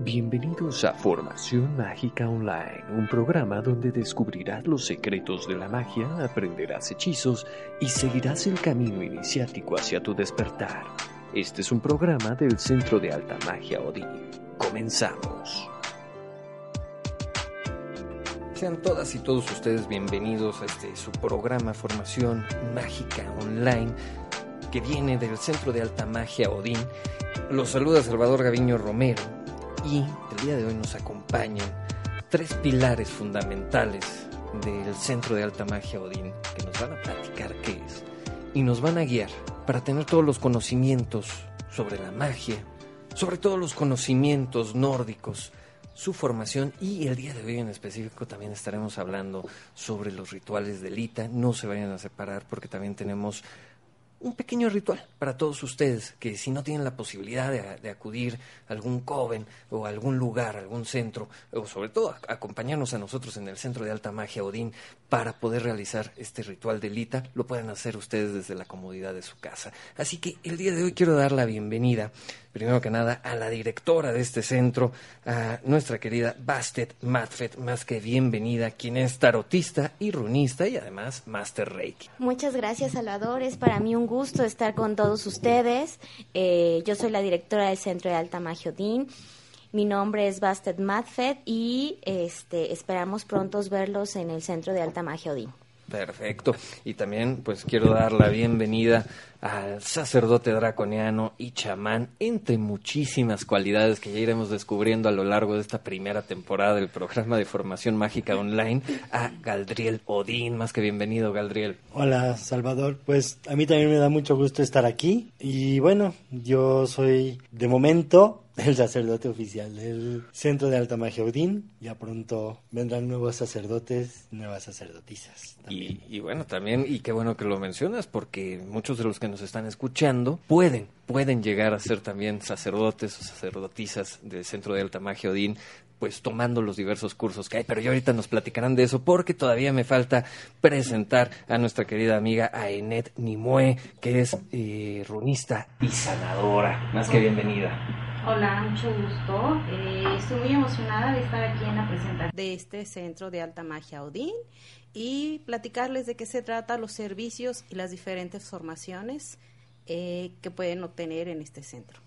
Bienvenidos a Formación Mágica Online, un programa donde descubrirás los secretos de la magia, aprenderás hechizos y seguirás el camino iniciático hacia tu despertar. Este es un programa del Centro de Alta Magia Odín. Comenzamos. Sean todas y todos ustedes bienvenidos a este su programa Formación Mágica Online que viene del Centro de Alta Magia Odín. Los saluda Salvador Gaviño Romero y el día de hoy nos acompañan tres pilares fundamentales del Centro de Alta Magia Odín que nos van a platicar qué es y nos van a guiar para tener todos los conocimientos sobre la magia, sobre todos los conocimientos nórdicos, su formación y el día de hoy en específico también estaremos hablando sobre los rituales de Lita. No se vayan a separar porque también tenemos un pequeño ritual para todos ustedes que si no tienen la posibilidad de, acudir a algún coven o algún lugar, algún centro, o sobre todo acompañarnos a nosotros en el centro de alta magia Odín para poder realizar este ritual de Lita, lo pueden hacer ustedes desde la comodidad de su casa. Así que el día de hoy quiero dar la bienvenida primero que nada, a la directora de este centro, a nuestra querida Bastet Matfet, más que bienvenida, quien es tarotista y runista y además Master Reiki. Muchas gracias, Salvador. Es para mí un gusto estar con todos ustedes. Eh, yo soy la directora del Centro de Alta Magia Odín. Mi nombre es Bastet Matfet y este, esperamos pronto verlos en el Centro de Alta Magia Odín. Perfecto. Y también pues quiero dar la bienvenida al sacerdote draconiano y chamán, entre muchísimas cualidades que ya iremos descubriendo a lo largo de esta primera temporada del programa de formación mágica online, a Galdriel Odín. Más que bienvenido, Galdriel. Hola, Salvador. Pues a mí también me da mucho gusto estar aquí. Y bueno, yo soy de momento el sacerdote oficial del Centro de Alta Magia Odín. Ya pronto vendrán nuevos sacerdotes, nuevas sacerdotisas. Y, y, bueno, también, y qué bueno que lo mencionas, porque muchos de los que nos están escuchando pueden, pueden llegar a ser también sacerdotes o sacerdotisas del Centro de Alta Magia Odín, pues tomando los diversos cursos que hay, pero yo ahorita nos platicarán de eso porque todavía me falta presentar a nuestra querida amiga Aenet Nimue, que es eh, runista y sanadora. Más que bienvenida. Hola, mucho gusto. Eh, estoy muy emocionada de estar aquí en la presentación de este centro de alta magia Odín y platicarles de qué se trata, los servicios y las diferentes formaciones eh, que pueden obtener en este centro.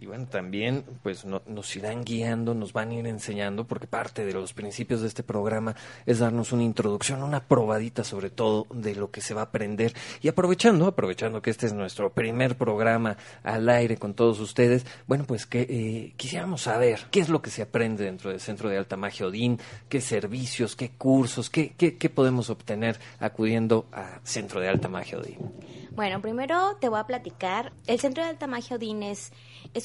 Y bueno, también pues nos irán guiando, nos van a ir enseñando, porque parte de los principios de este programa es darnos una introducción, una probadita sobre todo de lo que se va a aprender. Y aprovechando, aprovechando que este es nuestro primer programa al aire con todos ustedes, bueno, pues que eh, quisiéramos saber qué es lo que se aprende dentro del Centro de Alta Magia Odín, qué servicios, qué cursos, qué, qué, qué podemos obtener acudiendo a Centro de Alta Magia Odín. Bueno, primero te voy a platicar. El Centro de Alta Magia Odín es,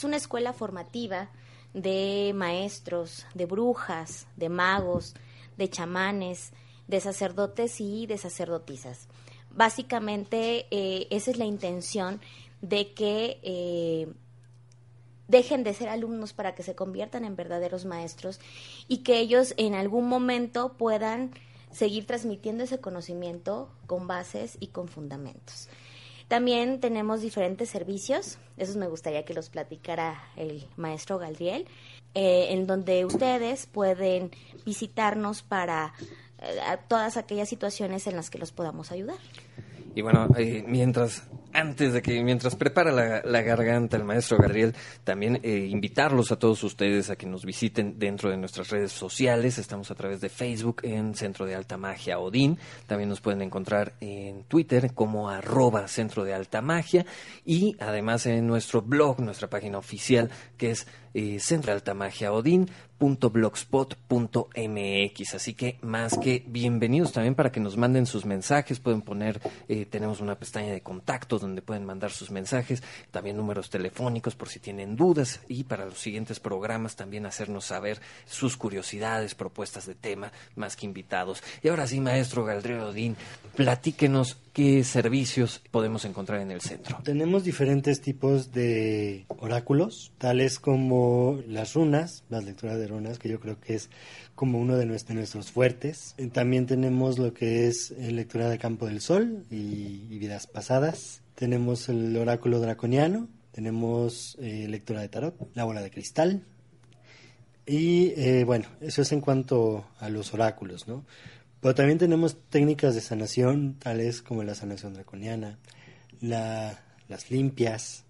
una escuela formativa de maestros, de brujas, de magos, de chamanes, de sacerdotes y de sacerdotisas. Básicamente, eh, esa es la intención de que eh, dejen de ser alumnos para que se conviertan en verdaderos maestros y que ellos en algún momento puedan seguir transmitiendo ese conocimiento con bases y con fundamentos. También tenemos diferentes servicios, esos me gustaría que los platicara el maestro Galdriel, eh, en donde ustedes pueden visitarnos para eh, todas aquellas situaciones en las que los podamos ayudar. Y bueno, eh, mientras antes de que, mientras prepara la, garganta el maestro Gabriel, también eh, invitarlos a todos ustedes a que nos visiten dentro de nuestras redes sociales. Estamos a través de Facebook en Centro de Alta Magia Odín. También nos pueden encontrar en Twitter como arroba Centro de Alta Magia. Y además en nuestro blog, nuestra página oficial, que es eh, Centro de Alta Magia Odín blogspot.mx. Así que más que bienvenidos también para que nos manden sus mensajes. Pueden poner, eh, tenemos una pestaña de contactos donde pueden mandar sus mensajes, también números telefónicos por si tienen dudas y para los siguientes programas también hacernos saber sus curiosidades, propuestas de tema, más que invitados. Y ahora sí, maestro Galdrero Odín, platíquenos qué servicios podemos encontrar en el centro. Tenemos diferentes tipos de oráculos, tales como las runas, las lecturas de que yo creo que es como uno de nuestros, fuertes. Eh, también tenemos lo que es eh, lectura de campo del sol y, vidas pasadas. Tenemos el oráculo draconiano, tenemos eh, lectura de tarot, la bola de cristal. Y bueno, eso es en cuanto a los oráculos, ¿no? Pero también tenemos técnicas de sanación, tales como la sanación draconiana, la, las limpias,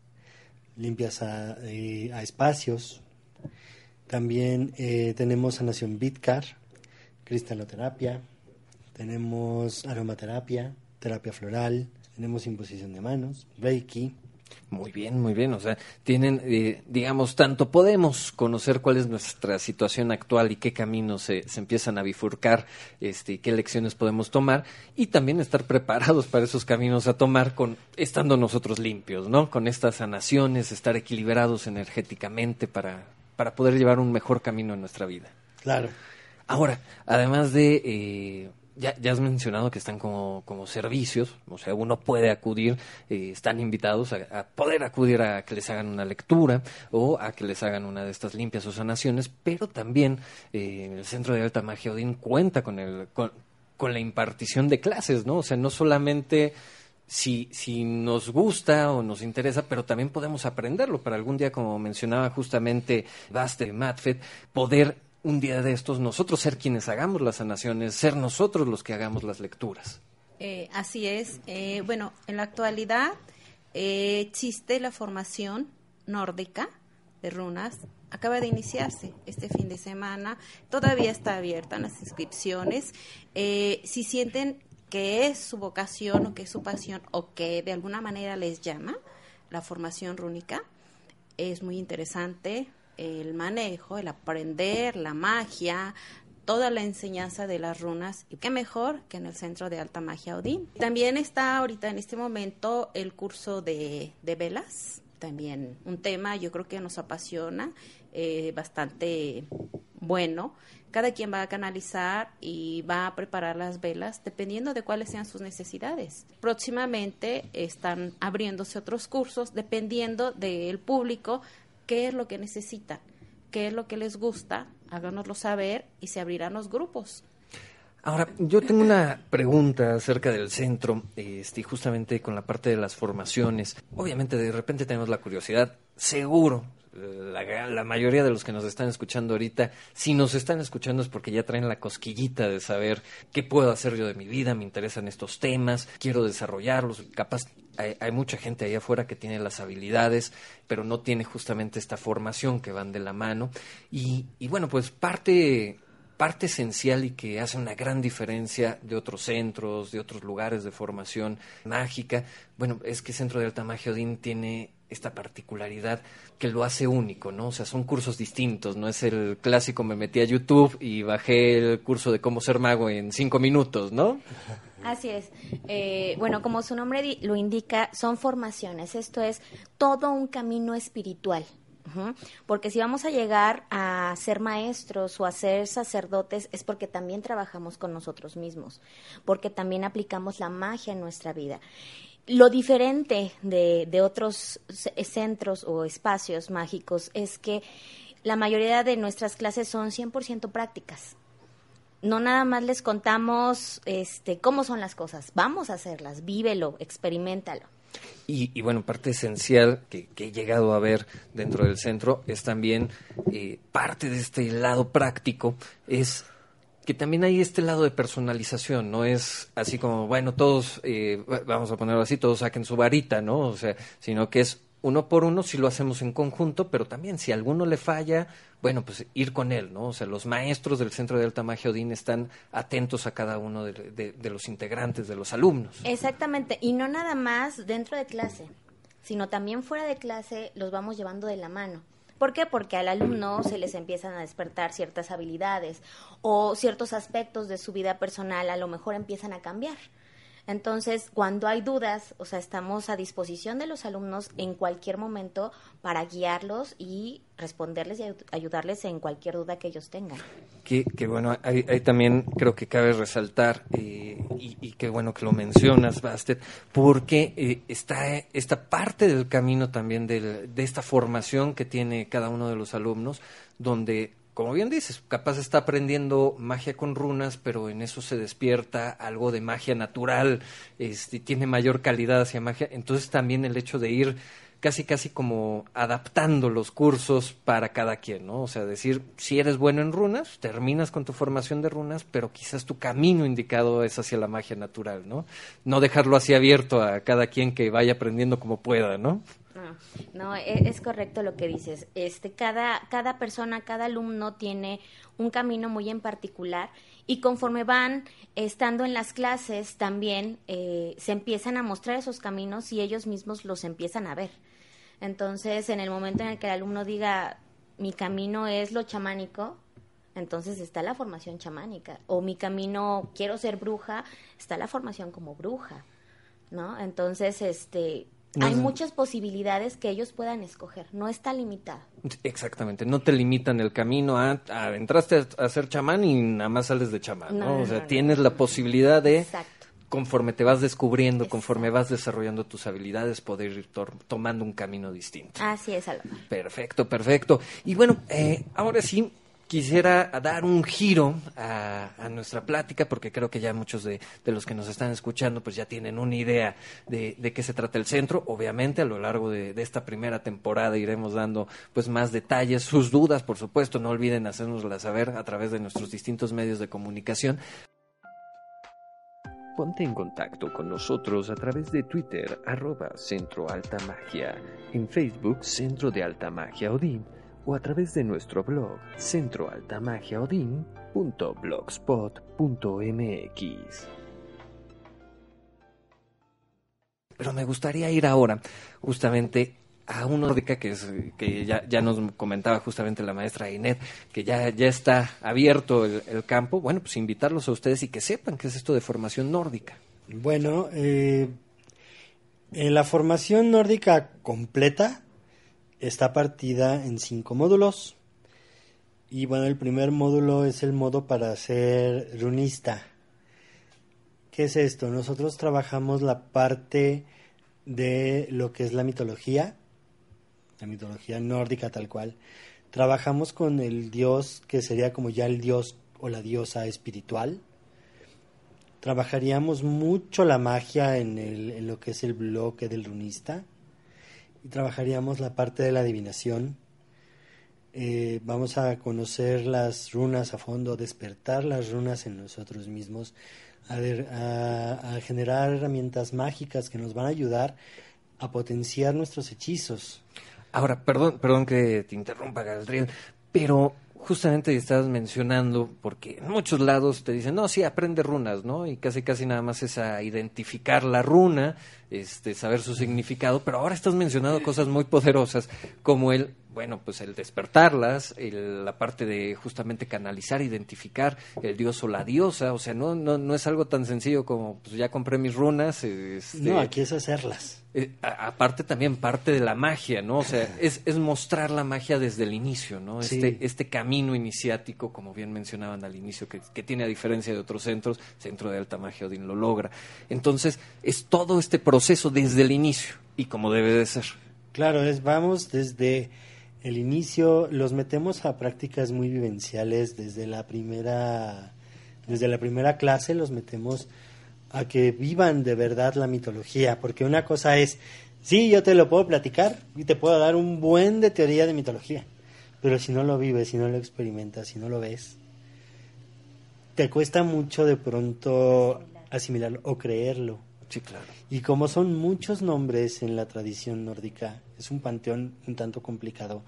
limpias a espacios. También eh, tenemos sanación Bitcar, cristaloterapia, tenemos aromaterapia, terapia floral, tenemos imposición de manos, Reiki, muy bien, muy bien. O sea, tienen, eh, digamos, tanto podemos conocer cuál es nuestra situación actual y qué caminos se, empiezan a bifurcar, este, qué lecciones podemos tomar, y también estar preparados para esos caminos a tomar con estando nosotros limpios, ¿no? Con estas sanaciones, estar equilibrados energéticamente para, para poder llevar un mejor camino en nuestra vida. Claro. Ahora, además de eh, ya, ya has mencionado que están como, como servicios, o sea, uno puede acudir, eh, están invitados a, poder acudir a que les hagan una lectura o a que les hagan una de estas limpias o sanaciones, pero también eh, el Centro de Alta Magia Odín cuenta con, el, con, con la impartición de clases, ¿no? O sea, no solamente si, si nos gusta o nos interesa, pero también podemos aprenderlo para algún día, como mencionaba justamente Baste Matfet, poder un día de estos nosotros ser quienes hagamos las sanaciones, ser nosotros los que hagamos las lecturas. Eh, así es. Eh, bueno, en la actualidad eh, existe la formación nórdica de runas. Acaba de iniciarse este fin de semana. Todavía está abierta las inscripciones. si sienten que es su vocación o que es su pasión o que de alguna manera les llama la formación rúnica, es muy interesante el manejo, el aprender, la magia, toda la enseñanza de las runas y qué mejor que en el centro de alta magia Odín. También está ahorita en este momento el curso de, de velas, también un tema yo creo que nos apasiona, eh, bastante bueno. Cada quien va a canalizar y va a preparar las velas dependiendo de cuáles sean sus necesidades. Próximamente están abriéndose otros cursos dependiendo del público qué es lo que necesitan, qué es lo que les gusta, háganoslo saber y se abrirán los grupos. Ahora, yo tengo una pregunta acerca del centro, este, justamente con la parte de las formaciones. Obviamente, de repente tenemos la curiosidad, seguro, la, mayoría de los que nos están escuchando ahorita, si nos están escuchando es porque ya traen la cosquillita de saber qué puedo hacer yo de mi vida, me interesan estos temas, quiero desarrollarlos, capaz hay, mucha gente ahí afuera que tiene las habilidades, pero no tiene justamente esta formación que van de la mano. Y, y bueno, pues parte, parte esencial y que hace una gran diferencia de otros centros, de otros lugares de formación mágica, bueno, es que Centro de Alta Magia Odín tiene esta particularidad que lo hace único, ¿no? O sea, son cursos distintos, no es el clásico me metí a YouTube y bajé el curso de cómo ser mago en cinco minutos, ¿no? Así es. Eh, bueno, como su nombre lo indica, son formaciones. Esto es todo un camino espiritual. Porque si vamos a llegar a ser maestros o a ser sacerdotes es porque también trabajamos con nosotros mismos, porque también aplicamos la magia en nuestra vida. Lo diferente de, de otros centros o espacios mágicos es que la mayoría de nuestras clases son 100% prácticas no nada más les contamos este, cómo son las cosas, vamos a hacerlas, vívelo, experimentalo. Y, bueno, parte esencial que, he llegado a ver dentro del centro es también eh, parte de este lado práctico, es que también hay este lado de personalización, no es así como, bueno, todos, eh, vamos a ponerlo así, todos saquen su varita, ¿no? O sea, sino que es uno por uno si lo hacemos en conjunto, pero también si alguno le falla, bueno, pues ir con él, ¿no? O sea, los maestros del Centro de Alta Magia Odín están atentos a cada uno de, los integrantes, de los alumnos. Exactamente, y no nada más dentro de clase, sino también fuera de clase los vamos llevando de la mano. ¿Por qué? Porque al alumno se les empiezan a despertar ciertas habilidades o ciertos aspectos de su vida personal a lo mejor empiezan a cambiar. Entonces, cuando hay dudas, o sea, estamos a disposición de los alumnos en cualquier momento para guiarlos y responderles y ayudarles en cualquier duda que ellos tengan. Que, bueno, ahí, también creo que cabe resaltar, eh, y, y qué bueno que lo mencionas, Bastet, porque eh, está esta parte del camino también de esta formación que tiene cada uno de los alumnos, donde como bien dices, capaz está aprendiendo magia con runas, pero en eso se despierta algo de magia natural, este, tiene mayor calidad hacia magia. Entonces también el hecho de ir casi casi como adaptando los cursos para cada quien, ¿no? O sea, decir, si eres bueno en runas, terminas con tu formación de runas, pero quizás tu camino indicado es hacia la magia natural, ¿no? No dejarlo así abierto a cada quien que vaya aprendiendo como pueda, ¿no? No, e, es, correcto lo que dices. Este, cada, cada persona, cada alumno tiene un camino muy en particular y conforme van estando en las clases también eh, se empiezan a mostrar esos caminos y ellos mismos los empiezan a ver. Entonces, en el momento en el que el alumno diga, mi camino es lo chamánico, entonces está la formación chamánica. O mi camino, quiero ser bruja, está la formación como bruja. ¿No? Entonces, este, hay muchas posibilidades que ellos puedan escoger, no está limitado. Exactamente, no te limitan el camino a, entraste a, ser chamán y nada más sales de chamán, ¿no? o sea, tienes la posibilidad de, conforme te vas descubriendo, conforme vas desarrollando tus habilidades, poder ir tomando un camino distinto. Así es, Alba. Perfecto, perfecto. Y bueno, eh, ahora sí, quisiera dar un giro a, nuestra plática, porque creo que ya muchos de, los que nos están escuchando pues ya tienen una idea de, qué se trata el centro. Obviamente, a lo largo de, esta primera temporada iremos dando pues más detalles, sus dudas, por supuesto, no olviden hacérnoslas saber a través de nuestros distintos medios de comunicación. Ponte en contacto con nosotros a través de Twitter, arroba Centro Alta Magia, en Facebook Centro de Alta Magia Odín o a través de nuestro blog centroaltamagiaodin.blogspot.mx. Pero me gustaría ir ahora justamente a una nórdica que, es, que ya, ya, nos comentaba justamente la maestra Inet, que ya, ya está abierto el, campo. Bueno, pues invitarlos a ustedes y que sepan qué es esto de formación nórdica. Bueno, eh, en la formación nórdica completa está partida en cinco módulos. Y bueno, el primer módulo es el modo para ser runista. ¿Qué es esto? Nosotros trabajamos la parte de lo que es la mitología, la mitología nórdica tal cual. Trabajamos con el dios que sería como ya el dios o la diosa espiritual. Trabajaríamos mucho la magia en, el, en lo que es el bloque del runista y trabajaríamos la parte de la adivinación. Eh, vamos a conocer las runas a fondo, despertar las runas en nosotros mismos, a, a, generar herramientas mágicas que nos van a ayudar a potenciar nuestros hechizos. Ahora, perdón, perdón que te interrumpa, Gabriel, pero justamente estabas mencionando, porque en muchos lados te dicen, no, sí, aprende runas, ¿no? Y casi, casi nada más es a identificar la runa, este, saber su significado, pero ahora estás mencionando cosas muy poderosas, como el, bueno, pues el despertarlas, la parte de justamente canalizar, identificar el dios o la diosa, o sea, no, no, no es algo tan sencillo como, pues ya compré mis runas. Este, no, aquí es hacerlas. Eh, aparte también parte de la magia, ¿no? O sea, es, es mostrar la magia desde el inicio, ¿no? Este, este camino iniciático, como bien mencionaban al inicio, que, que, tiene a diferencia de otros centros, Centro de Alta Magia Odín lo logra. Entonces, es todo este proceso desde el inicio y como debe de ser. Claro, es vamos desde el inicio, los metemos a prácticas muy vivenciales desde la primera, desde la primera clase los metemos a que vivan de verdad la mitología, porque una cosa es, sí, yo te lo puedo platicar y te puedo dar un buen de teoría de mitología, pero si no lo vives, si no lo experimentas, si no lo ves, te cuesta mucho de pronto asimilarlo o creerlo. Sí, claro. Y como son muchos nombres en la tradición nórdica, es un panteón un tanto complicado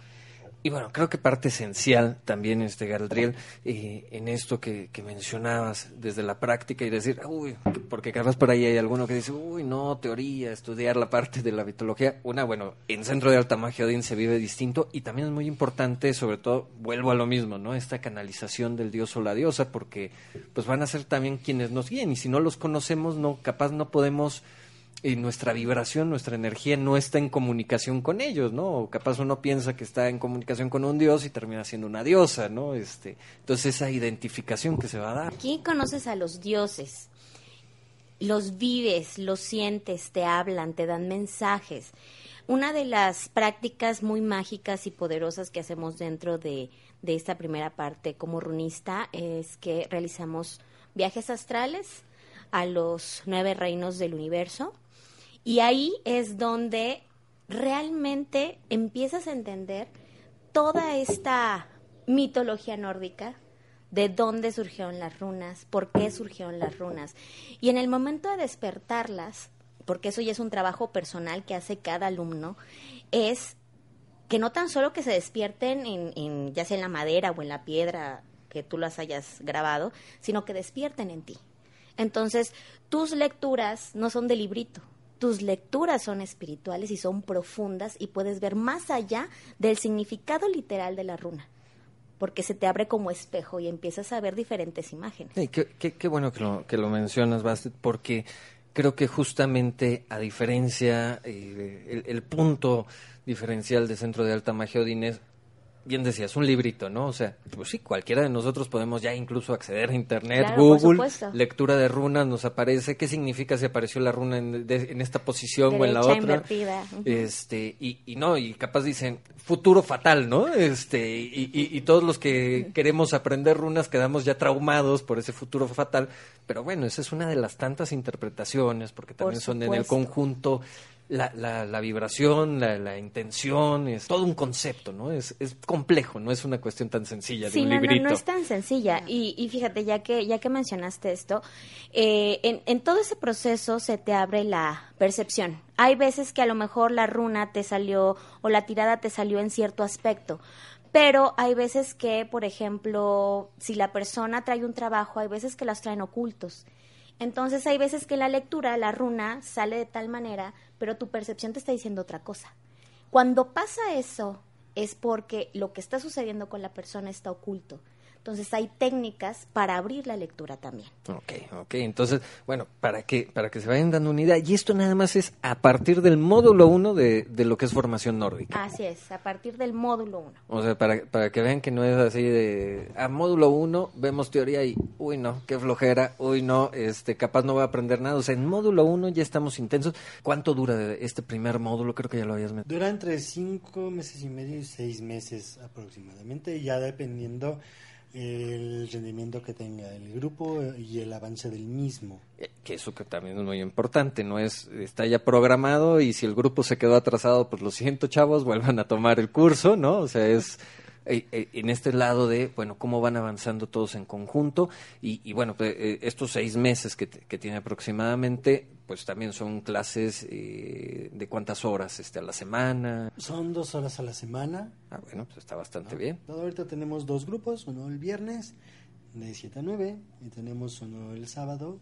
y bueno, creo que parte esencial también, este Galdriel, eh, en esto que, mencionabas desde la práctica y decir, uy, porque capaz por ahí hay alguno que dice, uy, no, teoría, estudiar la parte de la mitología. Una, bueno, en Centro de Alta Magia Odín se vive distinto y también es muy importante, sobre todo, vuelvo a lo mismo, ¿no? Esta canalización del dios o la diosa, porque pues van a ser también quienes nos guíen y si no los conocemos, no, capaz no podemos y nuestra vibración, nuestra energía no está en comunicación con ellos, ¿no? O capaz uno piensa que está en comunicación con un dios y termina siendo una diosa, ¿no? Este, entonces esa identificación que se va a dar. Aquí conoces a los dioses, los vives, los sientes, te hablan, te dan mensajes. Una de las prácticas muy mágicas y poderosas que hacemos dentro de, de esta primera parte como runista es que realizamos viajes astrales a los nueve reinos del universo y ahí es donde realmente empiezas a entender toda esta mitología nórdica, de dónde surgieron las runas, por qué surgieron las runas. Y en el momento de despertarlas, porque eso ya es un trabajo personal que hace cada alumno, es que no tan solo que se despierten en, ya sea en la madera o en la piedra que tú las hayas grabado, sino que despierten en ti. Entonces, tus lecturas no son de librito, tus lecturas son espirituales y son profundas y puedes ver más allá del significado literal de la runa porque se te abre como espejo y empiezas a ver diferentes imágenes. qué, bueno que lo, que lo mencionas, Bastet, porque creo que justamente a diferencia, eh, el, punto diferencial de Centro de Alta Magia Odín es bien decías, un librito, ¿no? O sea, pues sí, cualquiera de nosotros podemos ya incluso acceder a Internet, Google, lectura de runas, nos aparece qué significa si apareció la runa en, esta posición o en la otra. Este, y, y, no, y capaz dicen, futuro fatal, ¿no? Este, y, y, todos los que queremos aprender runas quedamos ya traumados por ese futuro fatal, pero bueno, esa es una de las tantas interpretaciones, porque también son en el conjunto la, la, la vibración, la, la, intención, es todo un concepto, ¿no? Es, es complejo, no es una cuestión tan sencilla de un no, librito. No, no es tan sencilla. Y, y fíjate, ya que, ya que mencionaste esto, eh, en, en todo ese proceso se te abre la percepción. Hay veces que a lo mejor la runa te salió o la tirada te salió en cierto aspecto. Pero hay veces que, por ejemplo, si la persona trae un trabajo, hay veces que las traen ocultos. Entonces hay veces que la lectura, la runa, sale de tal manera pero tu percepción te está diciendo otra cosa. Cuando pasa eso, es porque lo que está sucediendo con la persona está oculto. Entonces hay técnicas para abrir la lectura también. Ok, ok. Entonces, bueno, para que, para que se vayan dando una idea, y esto nada más es a partir del módulo 1 de, de lo que es formación nórdica. Así es, a partir del módulo 1. O sea, para, para que vean que no es así de, a módulo 1 vemos teoría y, uy, no, qué flojera, uy, no, este, capaz no voy a aprender nada. O sea, en módulo 1 ya estamos intensos. ¿Cuánto dura este primer módulo? Creo que ya lo habías mencionado. Dura entre 5 meses y medio y 6 meses aproximadamente, ya dependiendo el rendimiento que tenga el grupo y el avance del mismo. Eh, que eso que también es muy importante, no es está ya programado y si el grupo se quedó atrasado, pues lo siento, chavos, vuelvan a tomar el curso, ¿no? O sea, es eh, eh, en este lado de, bueno, cómo van avanzando todos en conjunto y, bueno, pues, eh, estos seis meses que, que, tiene aproximadamente, pues también son clases de cuántas horas este, a la semana. Son dos horas a la semana. Ah, bueno, pues está bastante bien. Ahorita tenemos dos grupos, uno el viernes de 7 a 9 y tenemos uno el sábado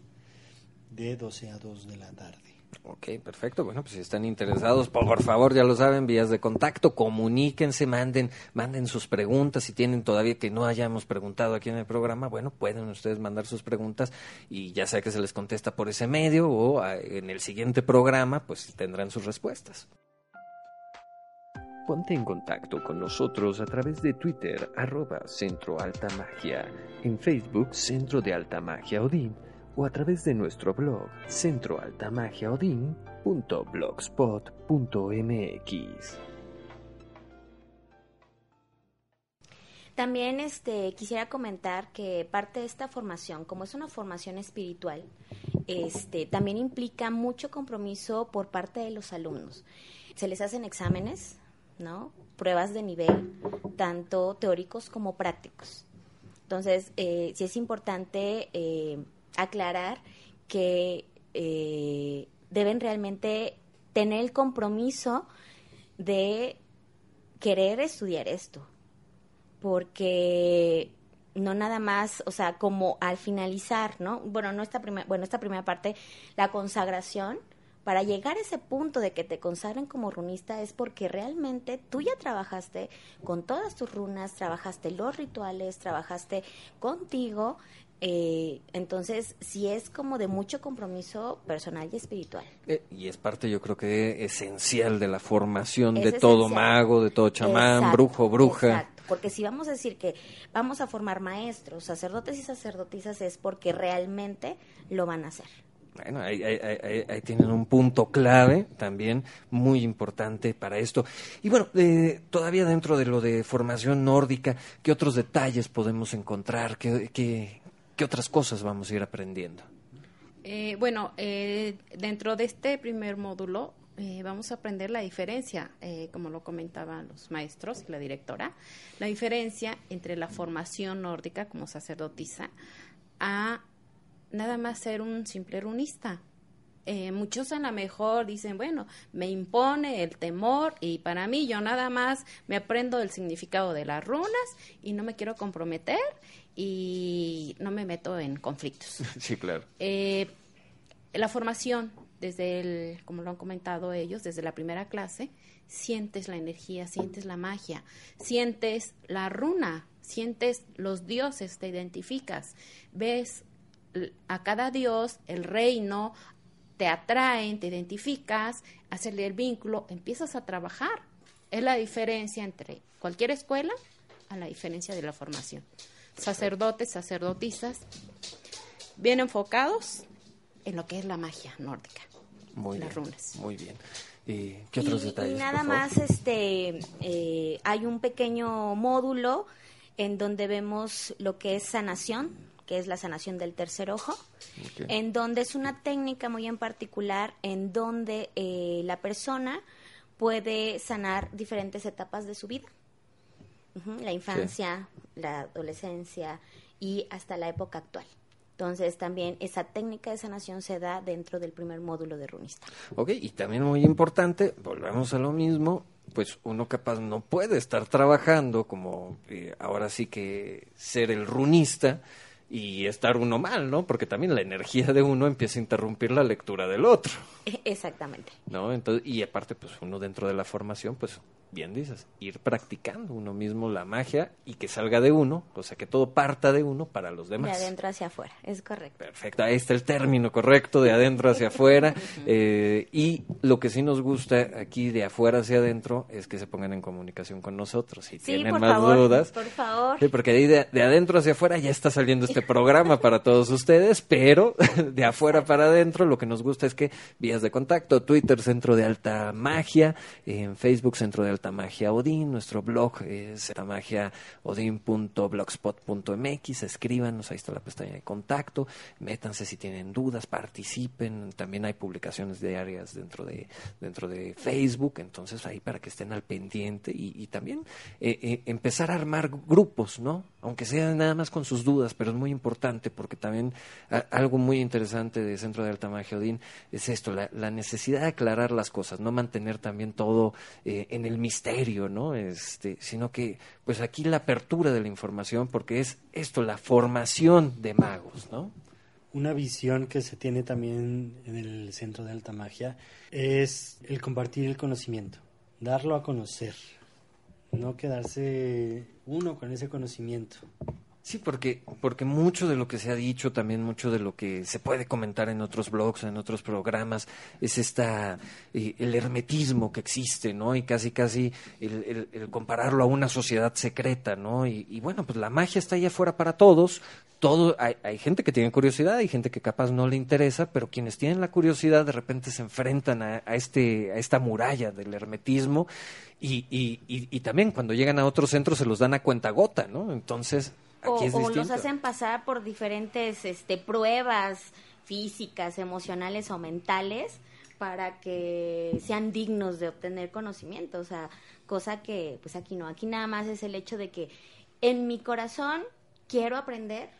de 12 a 2 de la tarde. Ok, perfecto. Bueno, pues si están interesados, por favor, ya lo saben, vías de contacto, comuníquense, manden, manden sus preguntas. Si tienen todavía que no hayamos preguntado aquí en el programa, bueno, pueden ustedes mandar sus preguntas y ya sea que se les contesta por ese medio o ah, en el siguiente programa, pues tendrán sus respuestas. Ponte en contacto con nosotros a través de Twitter, arroba Centro Alta Magia, en Facebook Centro de Alta Magia Odín o a través de nuestro blog centroaltamagiaodin.blogspot.mx. También este, quisiera comentar que parte de esta formación, como es una formación espiritual, este, también implica mucho compromiso por parte de los alumnos. Se les hacen exámenes, ¿no? pruebas de nivel, tanto teóricos como prácticos. Entonces, eh, sí es importante eh, aclarar que eh, deben realmente tener el compromiso de querer estudiar esto, porque no nada más, o sea, como al finalizar, ¿no? Bueno, no esta primera, bueno, esta primera parte, la consagración, para llegar a ese punto de que te consagren como runista es porque realmente tú ya trabajaste con todas tus runas, trabajaste los rituales, trabajaste contigo eh, entonces, sí es como de mucho compromiso personal y espiritual. Eh, y es parte, yo creo que esencial de la formación de todo mago, de todo chamán, brujo, bruja. Exacto, porque si vamos a decir que vamos a formar maestros, sacerdotes y sacerdotisas, es porque realmente lo van a hacer. Bueno, ahí, ahí, tienen un punto clave también muy importante para esto. Y bueno, eh, todavía dentro de lo de formación nórdica, ¿qué otros detalles podemos encontrar? ¿Qué, qué, ¿Qué otras cosas vamos a ir aprendiendo? Eh, bueno, eh, dentro de este primer módulo eh, vamos a aprender la diferencia, eh, como lo comentaban los maestros y la directora, la diferencia entre la formación nórdica como sacerdotisa a nada más ser un simple runista. Eh, muchos a lo mejor dicen, bueno, me impone el temor y para mí yo nada más me aprendo el significado de las runas y no me quiero comprometer y no me meto en conflictos. Sí, claro. la formación desde el, como lo han comentado ellos, desde la primera clase, sientes la energía, sientes la magia, sientes la runa, sientes los dioses, te identificas, ves a cada dios, el reino, te atraen, te identificas, hacerle el vínculo, empiezas a trabajar. Es la diferencia entre cualquier escuela a la diferencia de la formación. Sacerdotes, sacerdotisas, bien enfocados en lo que es la magia nórdica. Muy las bien, runas. Muy bien. ¿Y qué otros y, detalles? Y nada por favor? más, este, eh, hay un pequeño módulo en donde vemos lo que es sanación, que es la sanación del tercer ojo, en donde es una técnica muy en particular en donde eh, la persona puede sanar diferentes etapas de su vida. La infancia, la adolescencia y hasta la época actual. Entonces también esa técnica de sanación se da dentro del primer módulo de runista. Ok, y también muy importante, volvemos a lo mismo, pues uno capaz no puede estar trabajando como eh, ahora sí que ser el runista y estar uno mal, ¿no? Porque también la energía de uno empieza a interrumpir la lectura del otro, Exactamente. ¿no? Entonces, y aparte, pues uno dentro de la formación, pues bien dices, ir practicando uno mismo la magia y que salga de uno, o sea, que todo parta de uno para los De demás. adentro hacia afuera, es correcto. Perfecto, ahí está el término correcto, de adentro hacia afuera. Eh, y lo que sí nos gusta aquí de afuera hacia adentro es que se pongan en comunicación con nosotros. Si Sí, tienen por más favor, dudas. por favor. Sí, porque ahí de, de adentro hacia afuera ya está saliendo este programa para todos ustedes, pero de afuera para adentro lo que nos gusta es que vías de contacto, Twitter Centro de Alta Magia, en Facebook Centro de Alta Magia Odín, nuestro blog es altamagiaodin.blogspot.mx, escríbanos, ahí está la pestaña de contacto, métanse si tienen dudas, participen, también hay publicaciones diarias dentro de, dentro de Facebook, entonces ahí para que estén al pendiente y, también eh, eh, empezar a armar grupos, ¿no? Aunque sea nada más con sus dudas, pero es muy importante porque también algo muy interesante de Centro de Alta Magia Odín es esto, la, necesidad de aclarar las cosas, no mantener también todo eh, en el misterio, ¿no? Este, sino que, pues aquí la apertura de la información, porque es esto, la formación de magos, ¿no? Una visión que se tiene también en el centro de alta magia es el compartir el conocimiento, darlo a conocer, no quedarse uno con ese conocimiento. Sí, porque, porque mucho de lo que se ha dicho, también mucho de lo que se puede comentar en otros blogs, en otros programas, es esta eh, el hermetismo que existe, ¿no? Y casi casi el, el- compararlo a una sociedad secreta, ¿no? Y, bueno, pues la magia está allá afuera para todos. Todo, hay, hay gente que tiene curiosidad, hay gente que capaz no le interesa, pero quienes tienen la curiosidad de repente se enfrentan a, a este, a esta muralla del hermetismo y, y, y, y también cuando llegan a otros centros se los dan a cuenta gota, ¿no? Entonces, O, los hacen pasar por diferentes este, pruebas físicas, emocionales o mentales para que sean dignos de obtener conocimiento, o sea, cosa que pues aquí no, aquí nada más es el hecho de que en mi corazón quiero aprender.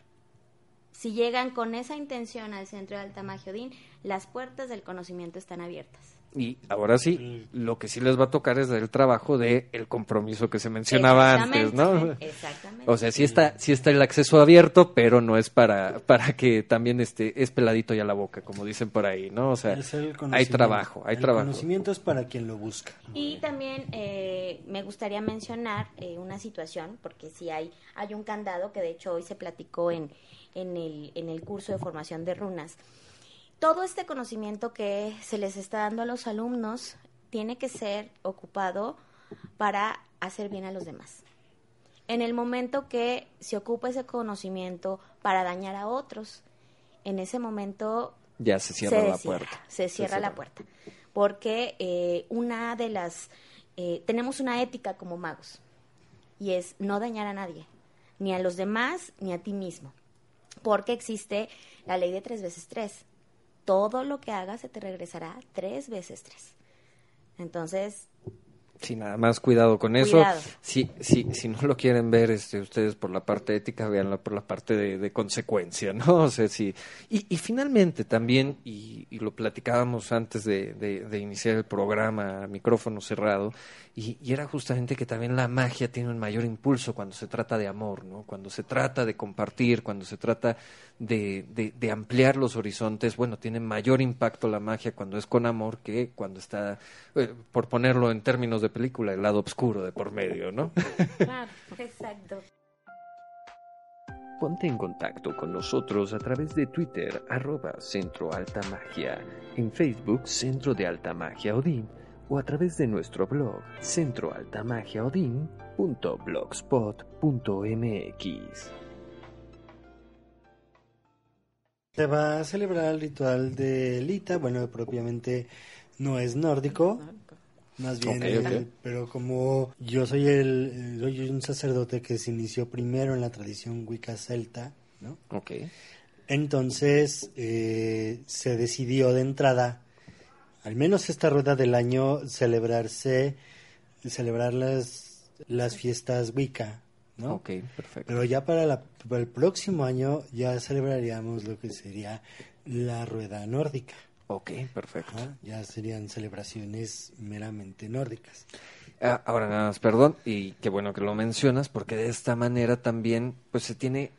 Si llegan con esa intención al centro de Alta Magia Odín, las puertas del conocimiento están abiertas. Y ahora sí, lo que sí les va a tocar es el trabajo de el compromiso que se mencionaba antes, ¿no? Exactamente. O sea, sí está, sí está el acceso abierto, pero no es para, para que también este, es peladito ya la boca, como dicen por ahí, ¿no? O sea, Es el hay trabajo, hay el trabajo. conocimiento es para quien lo busca. Y también eh, me gustaría mencionar eh, una situación, porque si hay, hay un candado que de hecho hoy se platicó en, en, el, en el curso de formación de runas. Todo este conocimiento que se les está dando a los alumnos tiene que ser ocupado para hacer bien a los demás. En el momento que se ocupa ese conocimiento para dañar a otros, en ese momento Ya se cierra se la cierra, puerta. Se cierra la puerta. Porque eh, una de las... eh, tenemos una ética como magos y es no dañar a nadie, ni a los demás, ni a ti mismo. Porque existe la ley de tres veces tres. Todo lo que hagas se te regresará tres veces tres. Entonces, Sí, nada más cuidado con eso. Si, si, si no lo quieren ver este, ustedes por la parte ética, véanlo por la parte de, consecuencia, ¿no? O sea, sí. Y, y finalmente también, y, y, lo platicábamos antes de, de, iniciar el programa micrófono cerrado, y, y, era justamente que también la magia tiene un mayor impulso cuando se trata de amor, ¿no? Cuando se trata de compartir, cuando se trata de, de, de ampliar los horizontes, bueno, tiene mayor impacto la magia cuando es con amor que cuando está, eh, por ponerlo en términos de película, el lado oscuro de por medio, ¿no? Claro, exacto. Ponte en contacto con nosotros a través de Twitter, arroba Centro Alta Magia, en Facebook Centro de Alta Magia Odín, o a través de nuestro blog centroaltamagiaodin.blogspot.mx. Se va a celebrar el ritual de Lita, bueno, propiamente no es nórdico, más bien, pero como yo soy el, soy un sacerdote que se inició primero en la tradición wicca celta, ¿no? Ok. Entonces eh, se decidió de entrada, al menos esta rueda del año, celebrarse, celebrar las, las fiestas wicca, ¿no? Ok, perfecto. Pero ya para, la, para el próximo año ya celebraríamos lo que sería la rueda nórdica. Ok, perfecto. ya serían celebraciones meramente nórdicas. Ah, ahora nada más, perdón, y qué bueno que lo mencionas, porque de esta manera también pues se tiene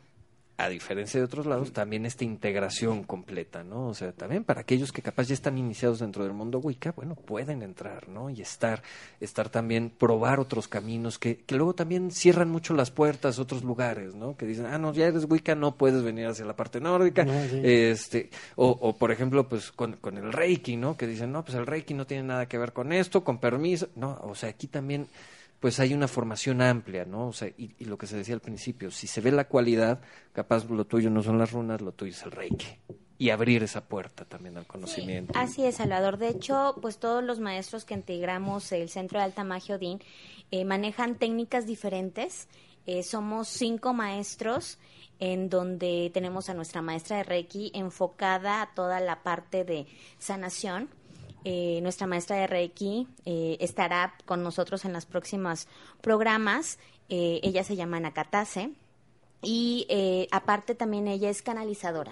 a diferencia de otros lados, también esta integración completa, ¿no? O sea, también para aquellos que capaz ya están iniciados dentro del mundo Wicca, bueno, pueden entrar, ¿no? Y estar, estar también, probar otros caminos que, que luego también cierran mucho las puertas a otros lugares, ¿no? Que dicen, ah, no, ya eres Wicca, no puedes venir hacia la parte nórdica, este, o, o por ejemplo, pues con, con el Reiki, ¿no? Que dicen, no, pues el Reiki no tiene nada que ver con esto, con permiso, no, o sea, aquí también pues hay una formación amplia, ¿no? O sea, y, lo que se decía al principio, si se ve la cualidad, capaz lo tuyo no son las runas, lo tuyo es el reiki. Y abrir esa puerta también al conocimiento. así es, Salvador. De hecho, pues todos los maestros que integramos el Centro de Alta Magia Odín eh, manejan técnicas diferentes. Eh, somos cinco maestros en donde tenemos a nuestra maestra de Reiki enfocada a toda la parte de sanación eh, nuestra maestra de Reiki eh, estará con nosotros en los próximos programas. Eh, ella se llama Nakatase y aparte también ella es canalizadora.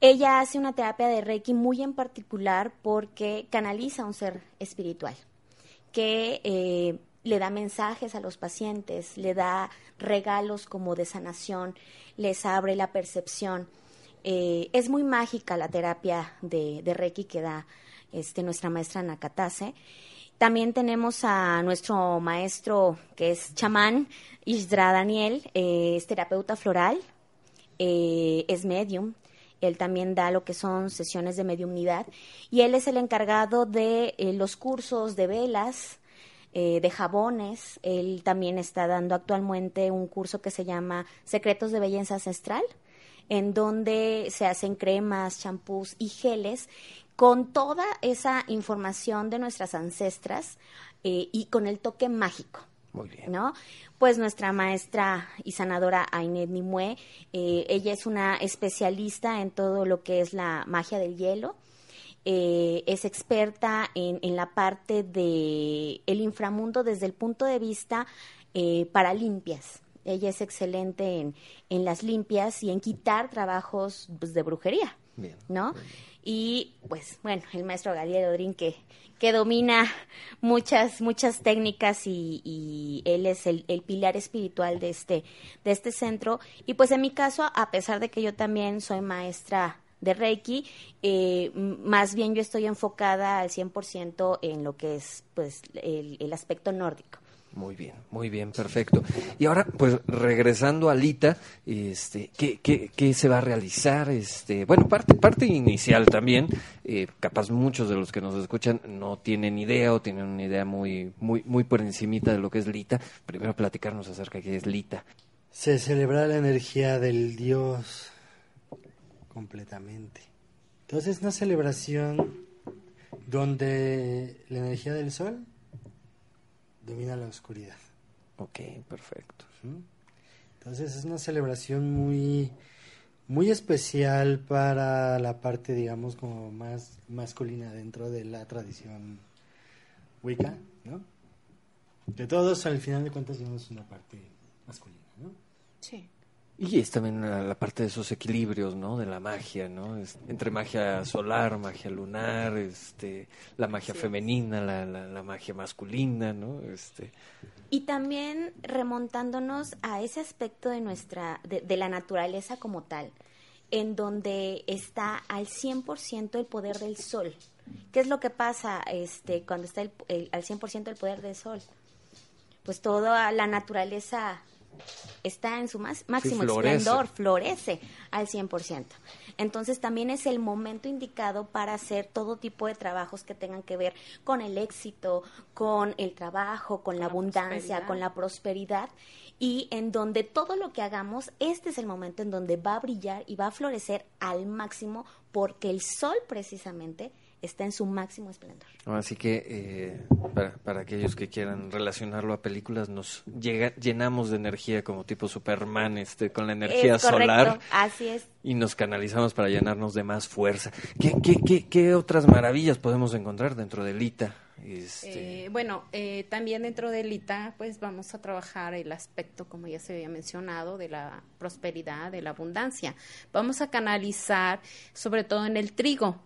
Ella hace una terapia de Reiki muy en particular porque canaliza a un ser espiritual que le da mensajes a los pacientes, le da regalos como de sanación, les abre la percepción. es muy mágica la terapia de, de Reiki que da este, nuestra maestra Nakatase. También tenemos a nuestro maestro que es chamán, Isdra Daniel, eh, es terapeuta floral, eh, es medium. Él también da lo que son sesiones de mediumnidad y él es el encargado de eh, los cursos de velas, de jabones. Él también está dando actualmente un curso que se llama Secretos de Belleza Ancestral, en donde se hacen cremas, champús y geles con toda esa información de nuestras ancestras eh, y con el toque mágico. Muy bien. ¿No? Pues nuestra maestra y sanadora Ainet Nimue, eh, ella es una especialista en todo lo que es la magia del hielo. Eh, es experta en, en, la parte de el inframundo desde el punto de vista para limpias. Ella es excelente en, en, las limpias y en quitar trabajos pues, de brujería. Bien, ¿no? y pues bueno, el maestro Galiel Odrín que, que domina muchas, muchas técnicas y, y él es el, el, pilar espiritual de este, de este centro. Y pues en mi caso, a pesar de que yo también soy maestra de Reiki, eh, más bien yo estoy enfocada al 100% en lo que es pues el, el aspecto nórdico. Muy bien, muy bien, perfecto. Y ahora, pues regresando a Lita, este, ¿qué, qué, qué se va a realizar? Este, bueno, parte, parte inicial también, eh, capaz muchos de los que nos escuchan no tienen idea o tienen una idea muy, muy, muy por encimita de lo que es Lita. Primero platicarnos acerca de qué es Lita. Se celebra la energía del Dios completamente. Entonces, una celebración donde la energía del sol domina la oscuridad. Ok, perfecto. Entonces es una celebración muy, muy especial para la parte, digamos, como más masculina dentro de la tradición Wicca, ¿no? De todos, al final de cuentas, tenemos una parte masculina, ¿no? Sí. Y es también la, parte de esos equilibrios, ¿no? De la magia, ¿no? Es- entre magia solar, magia lunar, este, la magia femenina, la, la, la magia masculina, ¿no? Este, Y también remontándonos a ese aspecto de nuestra, de, de la naturaleza como tal, en donde está al 100% el poder del sol. ¿Qué es lo que pasa este, cuando está el- el- al 100% el poder del sol? Pues toda la naturaleza está en su más, máximo florece. esplendor, florece al 100%. Entonces también es el momento indicado para hacer todo tipo de trabajos que tengan que ver con el éxito, con el trabajo, con la, la abundancia, con la prosperidad y en donde todo lo que hagamos, este es el momento en donde va a brillar y va a florecer al máximo porque el sol precisamente está en su máximo esplendor. Así que eh, para, para aquellos que quieran relacionarlo a películas, nos llega, llenamos de energía como tipo Superman, este, con la energía Es correcto, solar así es. y nos canalizamos para llenarnos de más fuerza. ¿Qué, qué, qué, qué otras maravillas podemos encontrar dentro de Lita? Este, Eh, bueno, eh, también dentro del ITA, pues vamos a trabajar el aspecto, como ya se había mencionado, de la prosperidad, de la abundancia. Vamos a canalizar, sobre todo en el trigo,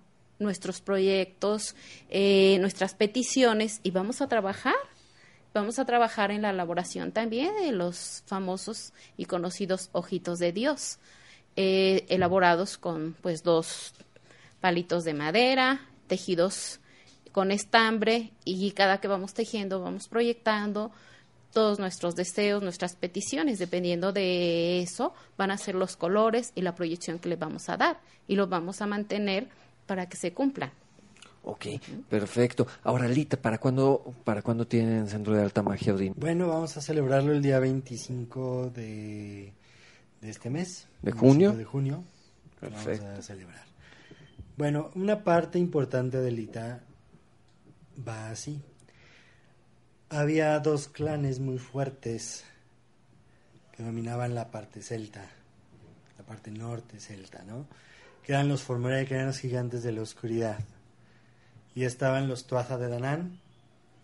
nuestros proyectos, eh, nuestras peticiones y vamos a trabajar. Vamos a trabajar en la elaboración también de los famosos y conocidos ojitos de Dios, eh, elaborados con pues dos palitos de madera, tejidos con estambre y cada que vamos tejiendo vamos proyectando todos nuestros deseos, nuestras peticiones, dependiendo de eso van a ser los colores y la proyección que le vamos a dar y los vamos a mantener para que se cumplan. ok, perfecto. Ahora, Lita, ¿para cuándo, ¿para cuándo tienen Centro de Alta Magia Odín? Bueno, vamos a celebrarlo el día 25 de, de este mes. ¿De 25 junio? De junio. Perfecto. Vamos a celebrar. Bueno, una parte importante del ITA va así. Había dos clanes muy fuertes que dominaban la parte celta, la parte norte celta, ¿no? Que eran los Formere, que eran los gigantes de la oscuridad. Y estaban los Tuatha de Danán,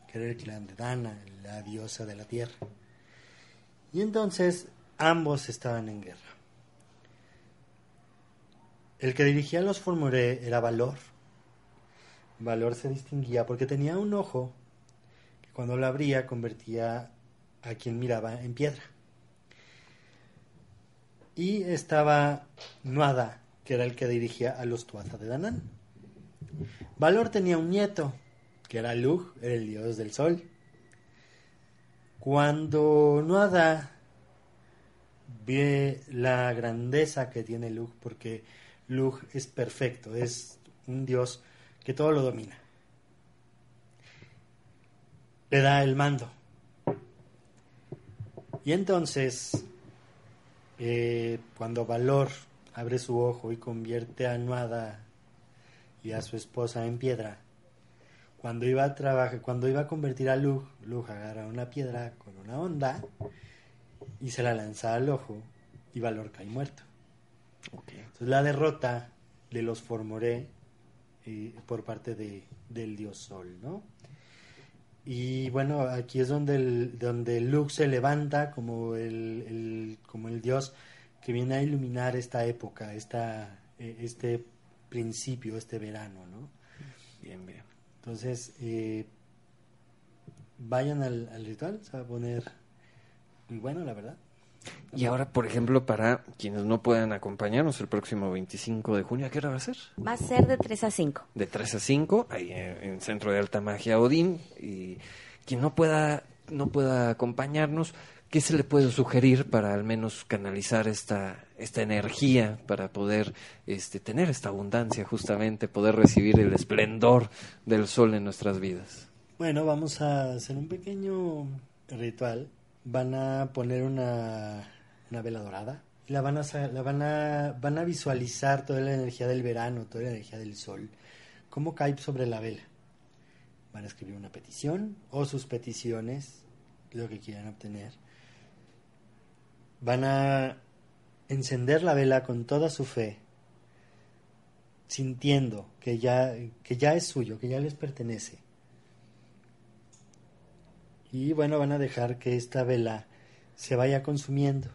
que era el clan de Dana, la diosa de la tierra. Y entonces ambos estaban en guerra. El que dirigía a los Formoré era Valor. Valor se distinguía porque tenía un ojo que cuando lo abría convertía a quien miraba en piedra. Y estaba Nuada, que era el que dirigía a los Tuatha de Danán. Valor tenía un nieto, que era Lug, el dios del sol. Cuando Nuada ve la grandeza que tiene Lug, porque Lug es perfecto, es un dios que todo lo domina. Le da el mando. Y entonces, eh, cuando Valor abre su ojo y convierte a Nuada y a su esposa en piedra, cuando iba a trabajar, cuando iba a convertir a Lug, Lug agarra una piedra con una onda y se la lanza al ojo y Valor cae muerto. Entonces la derrota de los Formoré eh, por parte de, del dios Sol, ¿no? Y bueno, aquí es donde el, donde Luke se levanta como el, el- como el dios que viene a iluminar esta época, esta, eh, este principio, este verano, ¿no? Bien, bien. Entonces, eh, vayan al, al ritual, se va a poner muy bueno, la verdad. Y ahora, por ejemplo, para quienes no puedan acompañarnos el próximo 25 de junio, ¿a qué hora va a ser? Va a ser de 3 a 5. De 3 a 5, ahí en, en Centro de Alta Magia Odín. Y quien no pueda, no pueda acompañarnos, ¿qué se le puede sugerir para al menos canalizar esta, esta energía, para poder este, tener esta abundancia, justamente, poder recibir el esplendor del sol en nuestras vidas? Bueno, vamos a hacer un pequeño ritual. Van a poner una, una vela dorada la van a, la van a van a visualizar toda la energía del verano, toda la energía del sol, cómo cae sobre la vela. Van a escribir una petición o sus peticiones, lo que quieran obtener. Van a encender la vela con toda su fe, sintiendo que ya, que ya es suyo, que ya les pertenece Y bueno, van a dejar que esta vela se vaya consumiendo.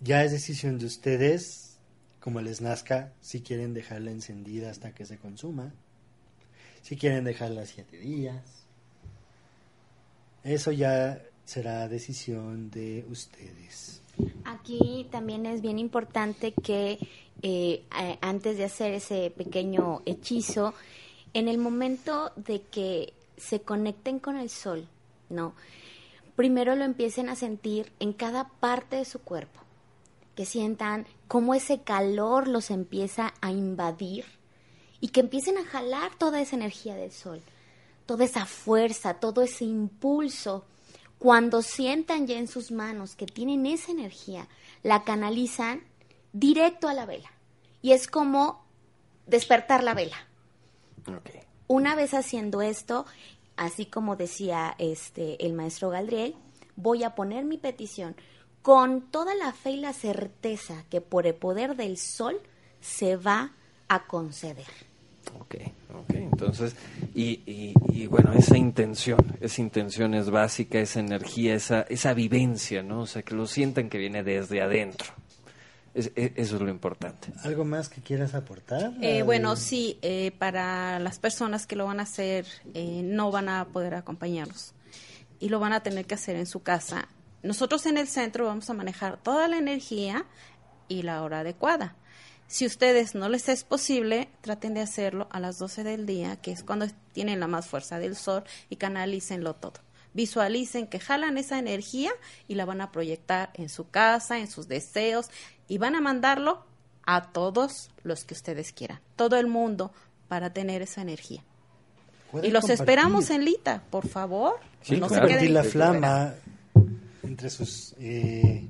Ya es decisión de ustedes, como les nazca, si quieren dejarla encendida hasta que se consuma, si quieren dejarla siete días. Eso ya será decisión de ustedes. Aquí también es bien importante que eh, antes de hacer ese pequeño hechizo, en el momento de que se conecten con el sol, ¿no? Primero lo empiecen a sentir en cada parte de su cuerpo, que sientan cómo ese calor los empieza a invadir y que empiecen a jalar toda esa energía del sol, toda esa fuerza, todo ese impulso. Cuando sientan ya en sus manos que tienen esa energía, la canalizan directo a la vela. Y es como despertar la vela. Una vez haciendo esto, así como decía este el maestro Galdriel, voy a poner mi petición con toda la fe y la certeza que por el poder del sol se va a conceder. Ok, ok, entonces, y, y, bueno, esa intención, esa intención es básica, esa energía, esa, esa vivencia, ¿no? O sea, que lo sientan que viene desde adentro. E, eso es lo importante. ¿Algo más que quieras aportar? Eh, bueno, sí, eh, para las personas que lo van a hacer, eh, no van a poder acompañarlos y lo van a tener que hacer en su casa. Nosotros en el centro vamos a manejar toda la energía y la hora adecuada. Si ustedes no les es posible, traten de hacerlo a las 12 del día, que es cuando tienen la más fuerza del sol, y canalícenlo todo. Visualicen que jalan esa energía y la van a proyectar en su casa, en sus deseos y van a mandarlo a todos los que ustedes quieran, todo el mundo, para tener esa energía. Y los esperamos en Lita, por favor. Sí, no la flama entre sus eh,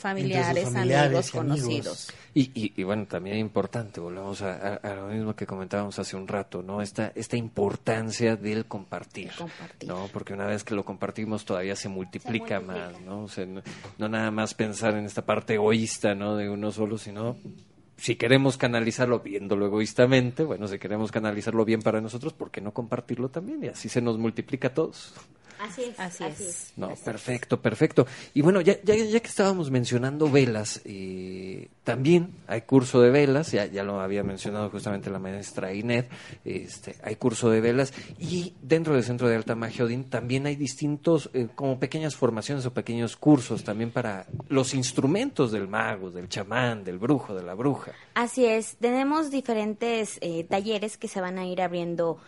familiares, amigos, conocidos. Y, y, bueno, también es importante, volvemos a, lo mismo que comentábamos hace un rato, ¿no? Esta, esta importancia del compartir, ¿no? Porque una vez que lo compartimos todavía se multiplica, más, ¿no? no, nada más pensar en esta parte egoísta, ¿no? De uno solo, sino si queremos canalizarlo viéndolo egoístamente, bueno, si queremos canalizarlo bien para nosotros, ¿por qué no compartirlo también? Y así se nos multiplica a todos. Así es, así, es. No, perfecto, perfecto. Y bueno, ya, ya, ya que estábamos mencionando velas, eh, también hay curso de velas, ya, ya lo había mencionado justamente la maestra Inés, este, hay curso de velas y dentro del Centro de Alta Magia Odín también hay distintos, eh, como pequeñas formaciones o pequeños cursos también para los instrumentos del mago, del chamán, del brujo, de la bruja. Así es, tenemos diferentes eh, talleres que se van a ir abriendo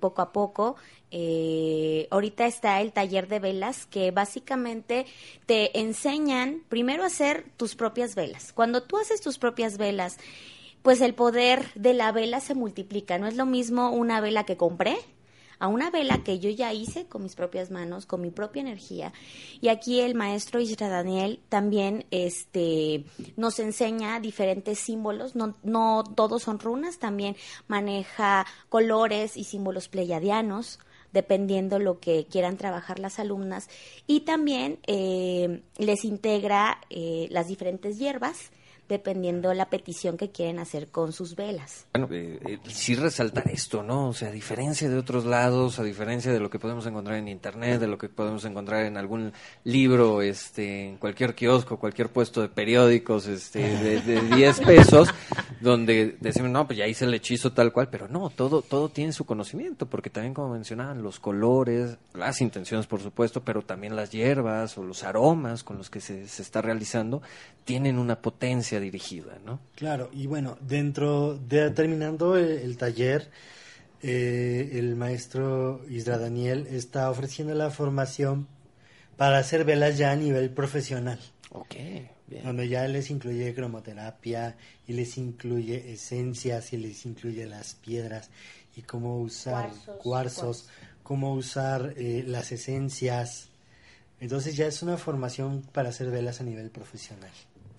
poco a poco. Eh, ahorita está el taller de velas que básicamente te enseñan primero a hacer tus propias velas. Cuando tú haces tus propias velas, pues el poder de la vela se multiplica. No es lo mismo una vela que compré a una vela que yo ya hice con mis propias manos, con mi propia energía. Y aquí el maestro Isra Daniel también este, nos enseña diferentes símbolos, no, no todos son runas, también maneja colores y símbolos pleiadianos dependiendo lo que quieran trabajar las alumnas. Y también eh, les integra eh, las diferentes hierbas dependiendo la petición que quieren hacer con sus velas. Bueno, eh, eh, sí resaltar esto, ¿no? O sea, a diferencia de otros lados, a diferencia de lo que podemos encontrar en internet, de lo que podemos encontrar en algún libro, este, en cualquier kiosco, cualquier puesto de periódicos, este, de, 10 pesos, donde decimos, no, pues ya hice el hechizo tal cual, pero no, todo, todo tiene su conocimiento, porque también como mencionaban, los colores, las intenciones, por supuesto, pero también las hierbas o los aromas con los que se, se está realizando, tienen una potencia dirigida, ¿no? Claro, y bueno, dentro de terminando el, taller, eh, el maestro Isra Daniel está ofreciendo la formación para hacer velas ya a nivel profesional. Ok, bien. Donde ya les incluye cromoterapia y les incluye esencias y les incluye las piedras y cómo usar cuarzos, cómo usar eh, las esencias. Entonces ya es una formación para hacer velas a nivel profesional.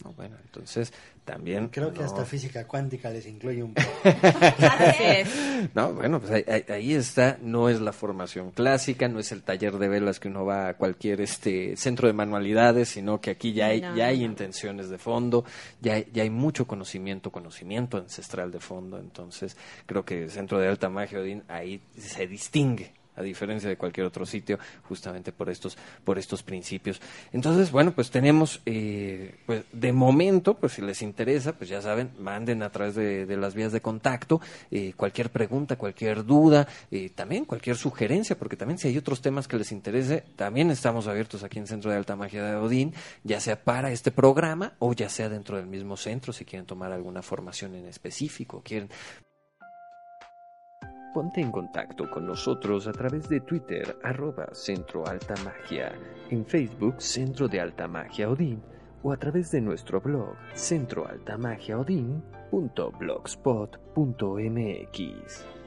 No, bueno, entonces también... Creo que hasta física cuántica les incluye un poco. no, bueno, pues ahí, está, no es la formación clásica, no es el taller de velas que uno va a cualquier este centro de manualidades, sino que aquí ya hay, ya hay intenciones de fondo, ya, ya hay mucho conocimiento, conocimiento ancestral de fondo, entonces creo que el Centro de Alta Magia Odín ahí se distingue a diferencia de cualquier otro sitio, justamente por estos, por estos principios. Entonces, bueno, pues tenemos, eh, pues de momento, pues si les interesa, pues ya saben, manden a través de, las vías de contacto eh, cualquier pregunta, cualquier duda, eh, también cualquier sugerencia, porque también si hay otros temas que les interese, también estamos abiertos aquí en Centro de Alta Magia de Odín, ya sea para este programa o ya sea dentro del mismo centro, si quieren tomar alguna formación en específico, quieren Ponte en contacto con nosotros a través de Twitter, arroba Centro Magia, en Facebook Centro de Alta Magia Odín o a través de nuestro blog centroaltamagiaodin.blogspot.mx.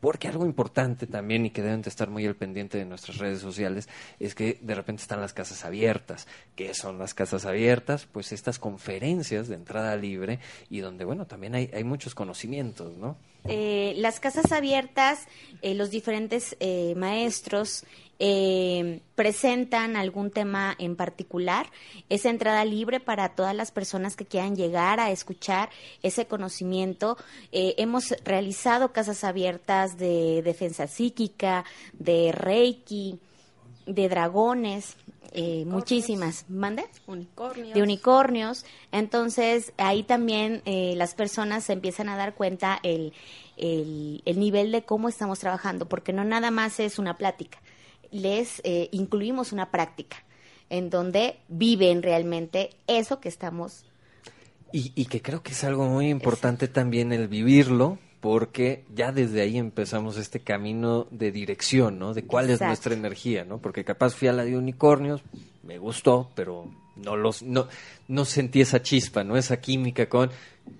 Porque algo importante también y que deben de estar muy al pendiente de nuestras redes sociales es que de repente están las casas abiertas. ¿Qué son las casas abiertas? Pues estas conferencias de entrada libre y donde, bueno, también hay, hay muchos conocimientos, ¿no? Eh, las casas abiertas, eh, los diferentes eh, maestros eh, presentan algún tema en particular. Es entrada libre para todas las personas que quieran llegar a escuchar ese conocimiento. Eh, hemos realizado casas abiertas de defensa psíquica, de reiki, de dragones. Eh, muchísimas. ¿Mande? Unicornios. De unicornios. Entonces, ahí también eh, las personas se empiezan a dar cuenta el, el, el nivel de cómo estamos trabajando, porque no nada más es una plática les eh, incluimos una práctica en donde viven realmente eso que estamos. Y, y que creo que es algo muy importante también el vivirlo, porque ya desde ahí empezamos este camino de dirección, ¿no? De cuál es nuestra energía, ¿no? Porque capaz fui a la de unicornios, me gustó, pero no los no no sentí esa chispa, ¿no? Esa química con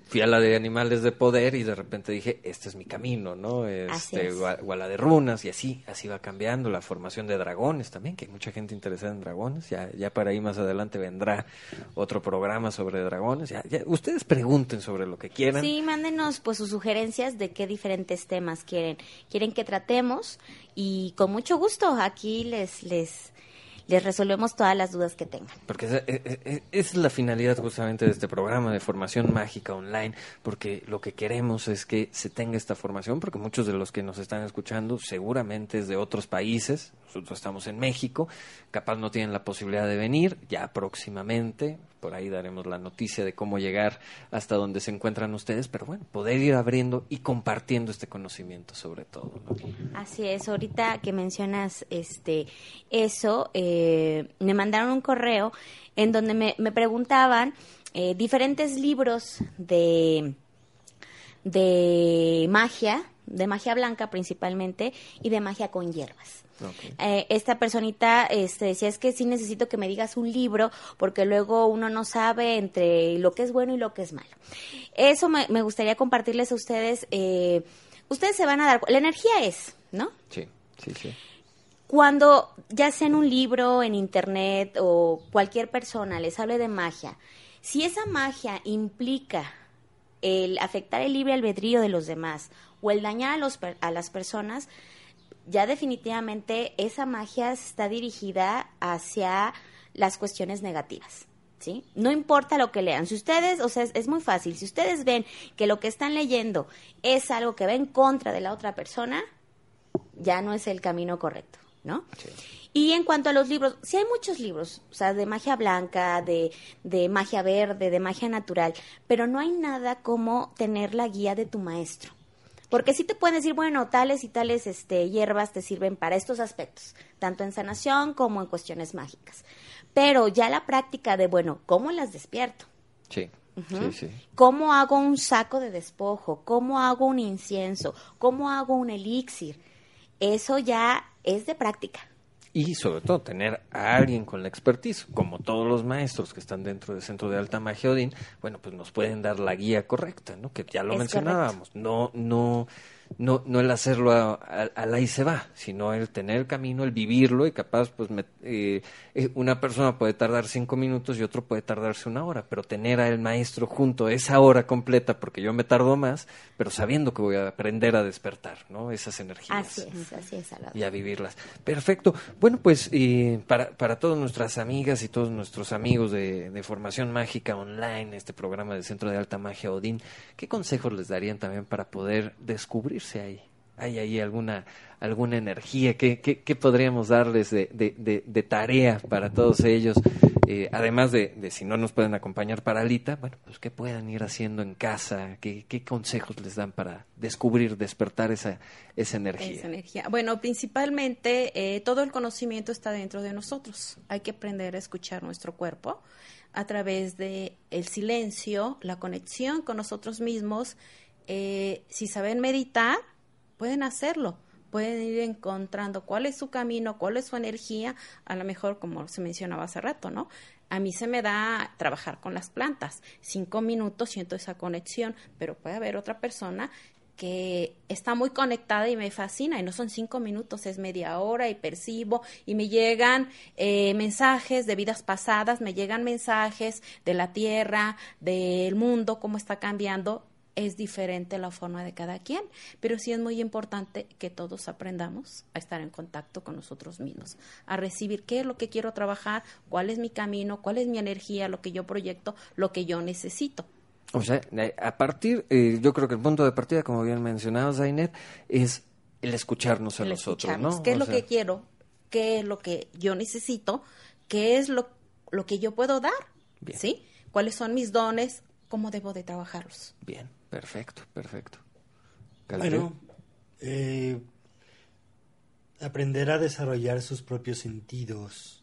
fui a la de animales de poder y de repente dije, este es mi camino, ¿no? Este, o, a, la de runas y así, así va cambiando. La formación de dragones también, que hay mucha gente interesada en dragones. Ya, ya para ahí más adelante vendrá otro programa sobre dragones. Ya, ustedes pregunten sobre lo que quieran. Sí, mándenos pues sus sugerencias de qué diferentes temas quieren, quieren que tratemos y con mucho gusto aquí les, les, les resolvemos todas las dudas que tengan. Porque esa, e, e, e, es, la finalidad justamente de este programa de formación mágica online, porque lo que queremos es que se tenga esta formación, porque muchos de los que nos están escuchando seguramente es de otros países, nosotros estamos en México, capaz no tienen la posibilidad de venir, ya próximamente, por ahí daremos la noticia de cómo llegar hasta donde se encuentran ustedes, pero bueno, poder ir abriendo y compartiendo este conocimiento sobre todo. Así es, ahorita que mencionas este eso, eh, me mandaron un correo en donde me, preguntaban eh, diferentes libros de, de magia, de magia blanca principalmente, y de magia con hierbas. Eh, esta personita este, decía, es que sí necesito que me digas un libro porque luego uno no sabe entre lo que es bueno y lo que es malo. Eso me, gustaría compartirles a ustedes. Eh, ustedes se van a dar, la energía es, ¿no? Sí, sí, sí. Cuando ya sea en un libro, en internet o cualquier persona les hable de magia, si esa magia implica el afectar el libre albedrío de los demás o el dañar a, los, a las personas, ya definitivamente esa magia está dirigida hacia las cuestiones negativas. ¿Sí? No importa lo que lean. Si ustedes, o sea, es, muy fácil. Si ustedes ven que lo que están leyendo es algo que va en contra de la otra persona, ya no es el camino correcto, ¿no? Y en cuanto a los libros, sí hay muchos libros, o sea, de magia blanca, de, de magia verde, de magia natural, pero no hay nada como tener la guía de tu maestro. Porque sí te pueden decir, bueno, tales y tales este, hierbas te sirven para estos aspectos, tanto en sanación como en cuestiones mágicas. Pero ya la práctica de, bueno, ¿cómo las despierto? Sí. Sí, sí. ¿Cómo hago un saco de despojo? ¿Cómo hago un incienso? ¿Cómo hago un elixir? Eso ya es de práctica y sobre todo tener a alguien con la expertise, como todos los maestros que están dentro del Centro de Alta Magia Odín, bueno, pues nos pueden dar la guía correcta, ¿no? Que ya lo mencionábamos. No, no, no, no el hacerlo a, a, la y se va, sino el tener el camino, el vivirlo y capaz, pues eh, eh, una persona puede tardar cinco minutos y otro puede tardarse una hora, pero tener al maestro junto esa hora completa, porque yo me tardo más, pero sabiendo que voy a aprender a despertar, ¿no? Esas energías. Así es, así es. Y a vivirlas. Perfecto. Bueno, pues eh, para, para todas nuestras amigas y todos nuestros amigos de, de Formación Mágica Online, este programa del Centro de Alta Magia Odín, ¿qué consejos les darían también para poder descubrir hay ahí alguna, alguna energía, ¿qué, podríamos darles de, de, tarea para todos ellos? Eh, además de, si no nos pueden acompañar para Alita, bueno, pues qué puedan ir haciendo en casa, qué, consejos les dan para descubrir, despertar esa, esa energía. Esa energía. Bueno, principalmente eh, todo el conocimiento está dentro de nosotros. Hay que aprender a escuchar nuestro cuerpo a través de el silencio, la conexión con nosotros mismos. Eh, si saben meditar, pueden hacerlo, pueden ir encontrando cuál es su camino, cuál es su energía, a lo mejor como se mencionaba hace rato, ¿no? A mí se me da trabajar con las plantas, cinco minutos siento esa conexión, pero puede haber otra persona que está muy conectada y me fascina y no son cinco minutos, es media hora y percibo y me llegan eh, mensajes de vidas pasadas, me llegan mensajes de la tierra, del mundo, cómo está cambiando es diferente la forma de cada quien, pero sí es muy importante que todos aprendamos a estar en contacto con nosotros mismos, a recibir qué es lo que quiero trabajar, cuál es mi camino, cuál es mi energía, lo que yo proyecto, lo que yo necesito. O sea, a partir, eh, yo creo que el punto de partida, como bien mencionaba Zainet, es el escucharnos a nosotros, ¿no? ¿Qué es lo que quiero? ¿Qué es lo que yo necesito? ¿Qué es lo, lo que yo puedo dar? ¿Sí? ¿Cuáles son mis dones? ¿Cómo debo de trabajarlos? Bien. Perfecto, perfecto. Bueno, eh, aprender a desarrollar sus propios sentidos.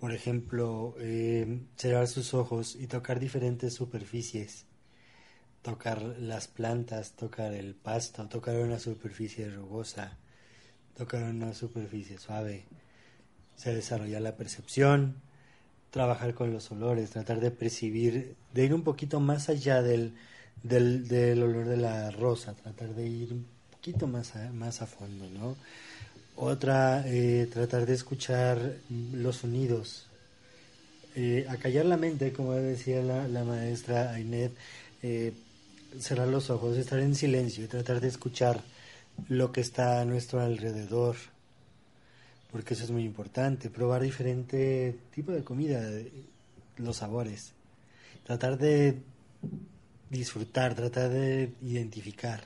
Por ejemplo, eh, cerrar sus ojos y tocar diferentes superficies. Tocar las plantas, tocar el pasto, tocar una superficie rugosa, tocar una superficie suave. Se desarrolla la percepción, trabajar con los olores, tratar de percibir, de ir un poquito más allá del, del, del olor de la rosa, tratar de ir un poquito más a, más a fondo, ¿no? Otra, eh, tratar de escuchar los sonidos, eh, acallar la mente, como decía la, la maestra Ainet, eh, cerrar los ojos, estar en silencio y tratar de escuchar lo que está a nuestro alrededor, porque eso es muy importante, probar diferente tipo de comida, los sabores, tratar de disfrutar, tratar de identificar.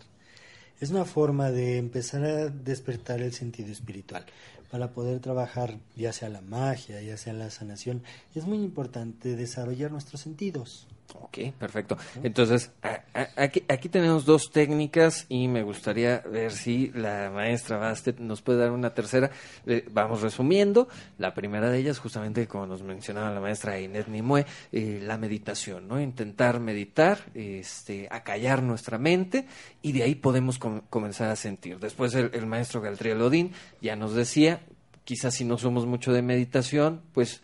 Es una forma de empezar a despertar el sentido espiritual. Para poder trabajar ya sea la magia, ya sea la sanación, es muy importante desarrollar nuestros sentidos. Ok, perfecto. Entonces, aquí, aquí, tenemos dos técnicas y me gustaría ver si la maestra Bastet nos puede dar una tercera. Eh, vamos resumiendo. La primera de ellas, justamente como nos mencionaba la maestra Inés Nimue, eh, la meditación, ¿no? Intentar meditar, este, acallar nuestra mente y de ahí podemos comenzar a sentir. Después el, el maestro Galtriel Odín ya nos decía, quizás si no somos mucho de meditación, pues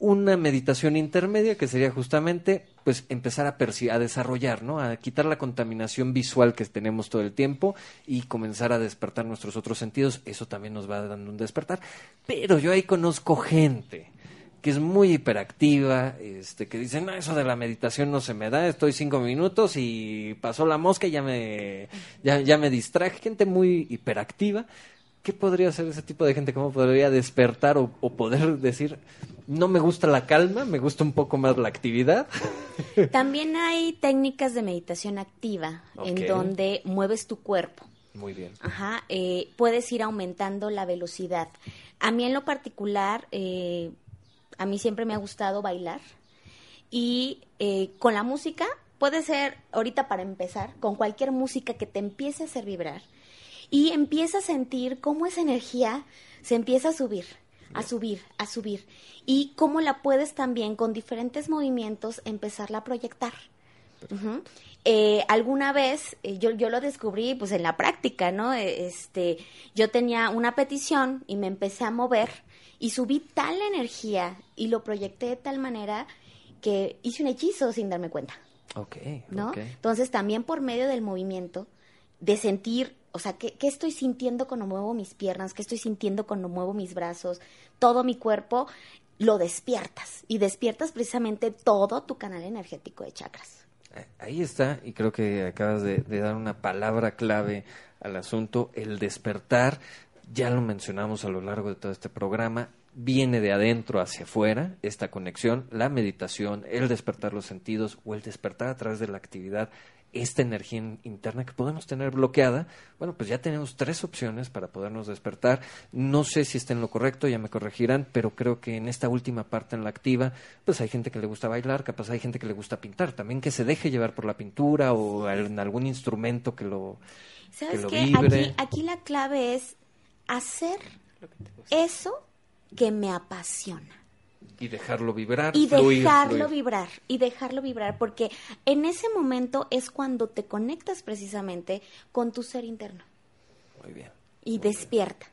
una meditación intermedia que sería justamente pues empezar a, a desarrollar, ¿no? A quitar la contaminación visual que tenemos todo el tiempo y comenzar a despertar nuestros otros sentidos, eso también nos va dando un despertar. Pero yo ahí conozco gente que es muy hiperactiva, este, que dice, no, eso de la meditación no se me da, estoy cinco minutos y pasó la mosca y ya me, ya, ya me distraje, gente muy hiperactiva. ¿Qué podría hacer ese tipo de gente? ¿Cómo podría despertar o poder decir, no me gusta la calma, me gusta un poco más la actividad. También hay técnicas de meditación activa en donde mueves tu cuerpo. Muy bien. Ajá, eh, puedes ir aumentando la velocidad. A mí en lo particular, eh, a mí siempre me ha gustado bailar y eh, con la música, puede ser ahorita para empezar, con cualquier música que te empiece a hacer vibrar y empieza a sentir cómo esa energía se empieza a subir a subir, a subir. Y cómo la puedes también con diferentes movimientos empezarla a proyectar. Eh, alguna vez eh, yo, yo lo descubrí pues en la práctica, ¿no? E, este, yo tenía una petición y me empecé a mover y subí tal energía y lo proyecté de tal manera que hice un hechizo sin darme cuenta. Ok. ¿No? Entonces también por medio del movimiento, de sentir o sea, ¿qué, estoy sintiendo cuando muevo mis piernas? ¿Qué estoy sintiendo cuando muevo mis brazos? Todo mi cuerpo lo despiertas y despiertas precisamente todo tu canal energético de chakras. Ahí está, y creo que acabas de, dar una palabra clave al asunto, el despertar. Ya lo mencionamos a lo largo de todo este programa, viene de adentro hacia afuera, esta conexión, la meditación, el despertar los sentidos o el despertar a través de la actividad esta energía interna que podemos tener bloqueada, bueno, pues ya tenemos tres opciones para podernos despertar. No sé si está en lo correcto, ya me corregirán, pero creo que en esta última parte, en la activa, pues hay gente que le gusta bailar, capaz hay gente que le gusta pintar, también que se deje llevar por la pintura o en algún instrumento que lo, ¿Sabes que qué? Aquí, aquí la clave es hacer eso que me apasiona. Y dejarlo vibrar. Y dejarlo vibrar, y dejarlo vibrar, porque en ese momento es cuando te conectas precisamente con tu ser interno. Muy bien. Y despierta.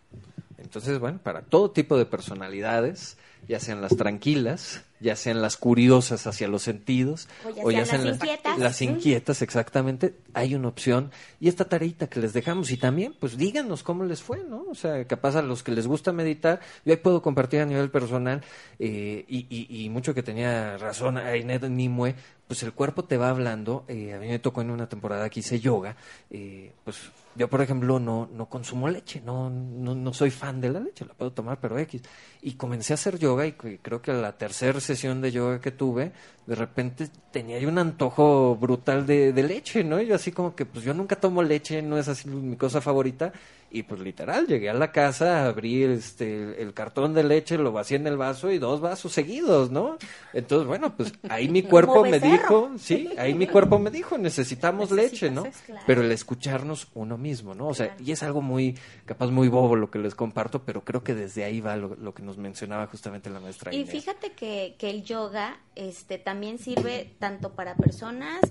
Entonces, bueno, para todo tipo de personalidades, ya sean las tranquilas, ya sean las curiosas hacia los sentidos, o ya, sean, las, inquietas. Las inquietas, exactamente, hay una opción. Y esta tareita que les dejamos, y también, pues díganos cómo les fue, ¿no? O sea, capaz a los que les gusta meditar, yo ahí puedo compartir a nivel personal, eh, y, mucho que tenía razón Ainet Nimue, pues el cuerpo te va hablando, eh, a mí me tocó en una temporada que hice yoga, eh, pues yo, por ejemplo, no, no consumo leche, no, no, no, soy fan de la leche, la puedo tomar, pero X. Y comencé a hacer yoga y creo que la tercera sesión de yoga que tuve, de repente tenía yo un antojo brutal de, de leche, ¿no? Y yo así como que, pues yo nunca tomo leche, no es así mi cosa favorita. Y pues literal, llegué a la casa, abrí este, el cartón de leche, lo vacié en el vaso y dos vasos seguidos, ¿no? Entonces, bueno, pues ahí mi cuerpo me dijo, sí, ahí mi cuerpo me dijo, necesitamos leche, ¿no? Pero el escucharnos uno mismo, ¿no? O sea, y es algo muy, capaz muy bobo lo que les comparto, pero creo que desde ahí va lo, que nos mencionaba justamente la maestra. Y fíjate que, que el yoga este, también sirve tanto para personas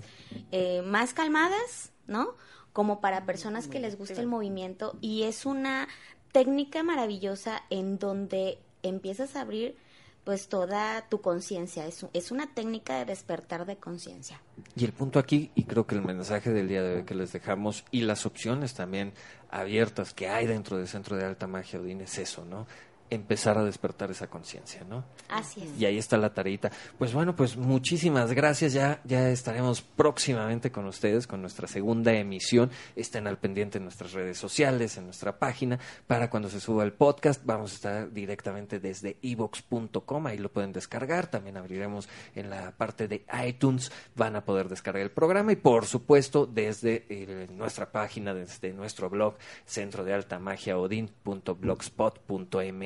eh, más calmadas, ¿no? como para personas que les gusta el movimiento y es una técnica maravillosa en donde empiezas a abrir pues toda tu conciencia. Es, es una técnica de despertar de conciencia. Y el punto aquí, y creo que el mensaje del día de hoy que les dejamos y las opciones también abiertas que hay dentro del Centro de Alta Magia Odín es eso, ¿no? Empezar a despertar esa conciencia, ¿no? Así es. Y ahí está la tareita. Pues bueno, pues muchísimas gracias. Ya, ya estaremos próximamente con ustedes con nuestra segunda emisión. Estén al pendiente en nuestras redes sociales, en nuestra página, para cuando se suba el podcast. Vamos a estar directamente desde evox.com, ahí lo pueden descargar. También abriremos en la parte de iTunes, van a poder descargar el programa y por supuesto desde eh, nuestra página, desde nuestro blog, centro de alta magia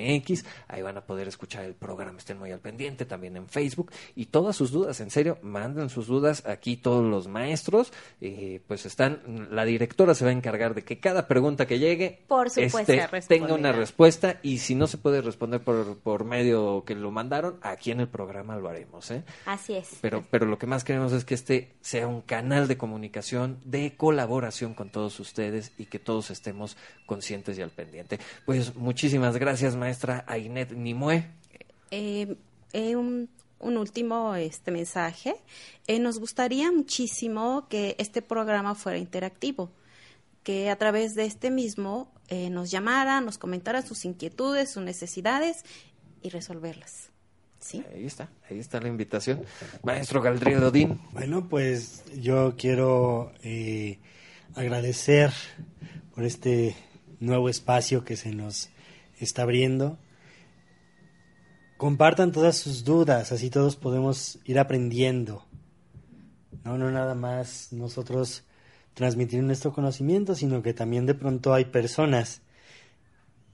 X, ahí van a poder escuchar el programa, estén muy al pendiente, también en Facebook, y todas sus dudas, en serio, manden sus dudas aquí todos los maestros, eh, pues están, la directora se va a encargar de que cada pregunta que llegue por este, tenga una respuesta, y si no se puede responder por, por medio que lo mandaron, aquí en el programa lo haremos, ¿eh? Así es. Pero, pero lo que más queremos es que este sea un canal de comunicación, de colaboración con todos ustedes y que todos estemos conscientes y al pendiente. Pues muchísimas gracias, maestro maestra Ainet Nimue. Eh, eh, un, último este mensaje. Eh, nos gustaría muchísimo que este programa fuera interactivo, que a través de este mismo nos llamara, nos comentara sus inquietudes, sus necesidades y resolverlas. ¿Sí? Ahí está, ahí está la invitación. Maestro Galdriel Odín. Bueno, pues yo quiero agradecer por este nuevo espacio que se nos está abriendo. Compartan todas sus dudas, así todos podemos ir aprendiendo. No, no nada más nosotros transmitir nuestro conocimiento, sino que también de pronto hay personas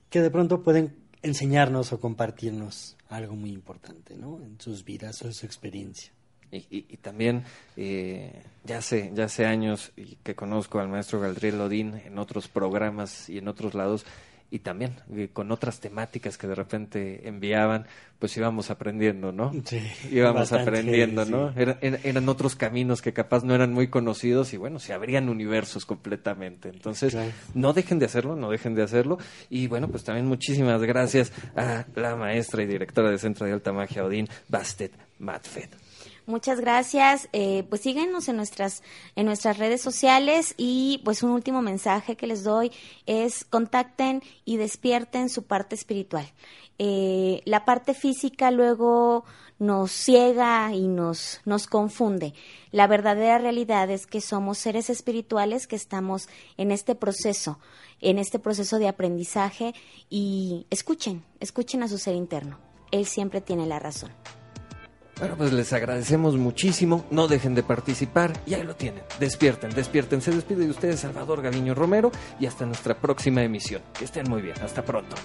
que de pronto pueden enseñarnos o compartirnos algo muy importante, ¿no? En sus vidas o en su experiencia. Y, también eh, ya hace ya hace años y que conozco al maestro Galdriel Lodín en otros programas y en otros lados y también eh, con otras temáticas que de repente enviaban, pues íbamos aprendiendo, ¿no? Sí, íbamos aprendiendo, ¿no? eran otros caminos que capaz no eran muy conocidos y bueno, se abrían universos completamente. Entonces, no dejen de hacerlo, no dejen de hacerlo. Y bueno, pues también muchísimas gracias a la maestra y directora de Centro de Alta Magia Odín, Bastet Matfed. Muchas gracias. Eh, pues síguenos en nuestras, en nuestras redes sociales y pues un último mensaje que les doy es contacten y despierten su parte espiritual. Eh, la parte física luego nos ciega y nos, nos confunde. La verdadera realidad es que somos seres espirituales que estamos en este proceso, en este proceso de aprendizaje y escuchen, escuchen a su ser interno. Él siempre tiene la razón. Bueno, pues les agradecemos muchísimo. No dejen de participar y ahí lo tienen. Despierten, despierten. Se despide de ustedes Salvador Gaviño Romero y hasta nuestra próxima emisión. Que estén muy bien. Hasta pronto.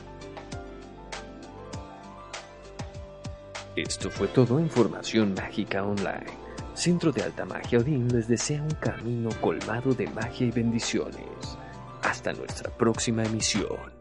Esto fue todo Información Mágica Online. Centro de Alta Magia Odín les desea un camino colmado de magia y bendiciones. Hasta nuestra próxima emisión.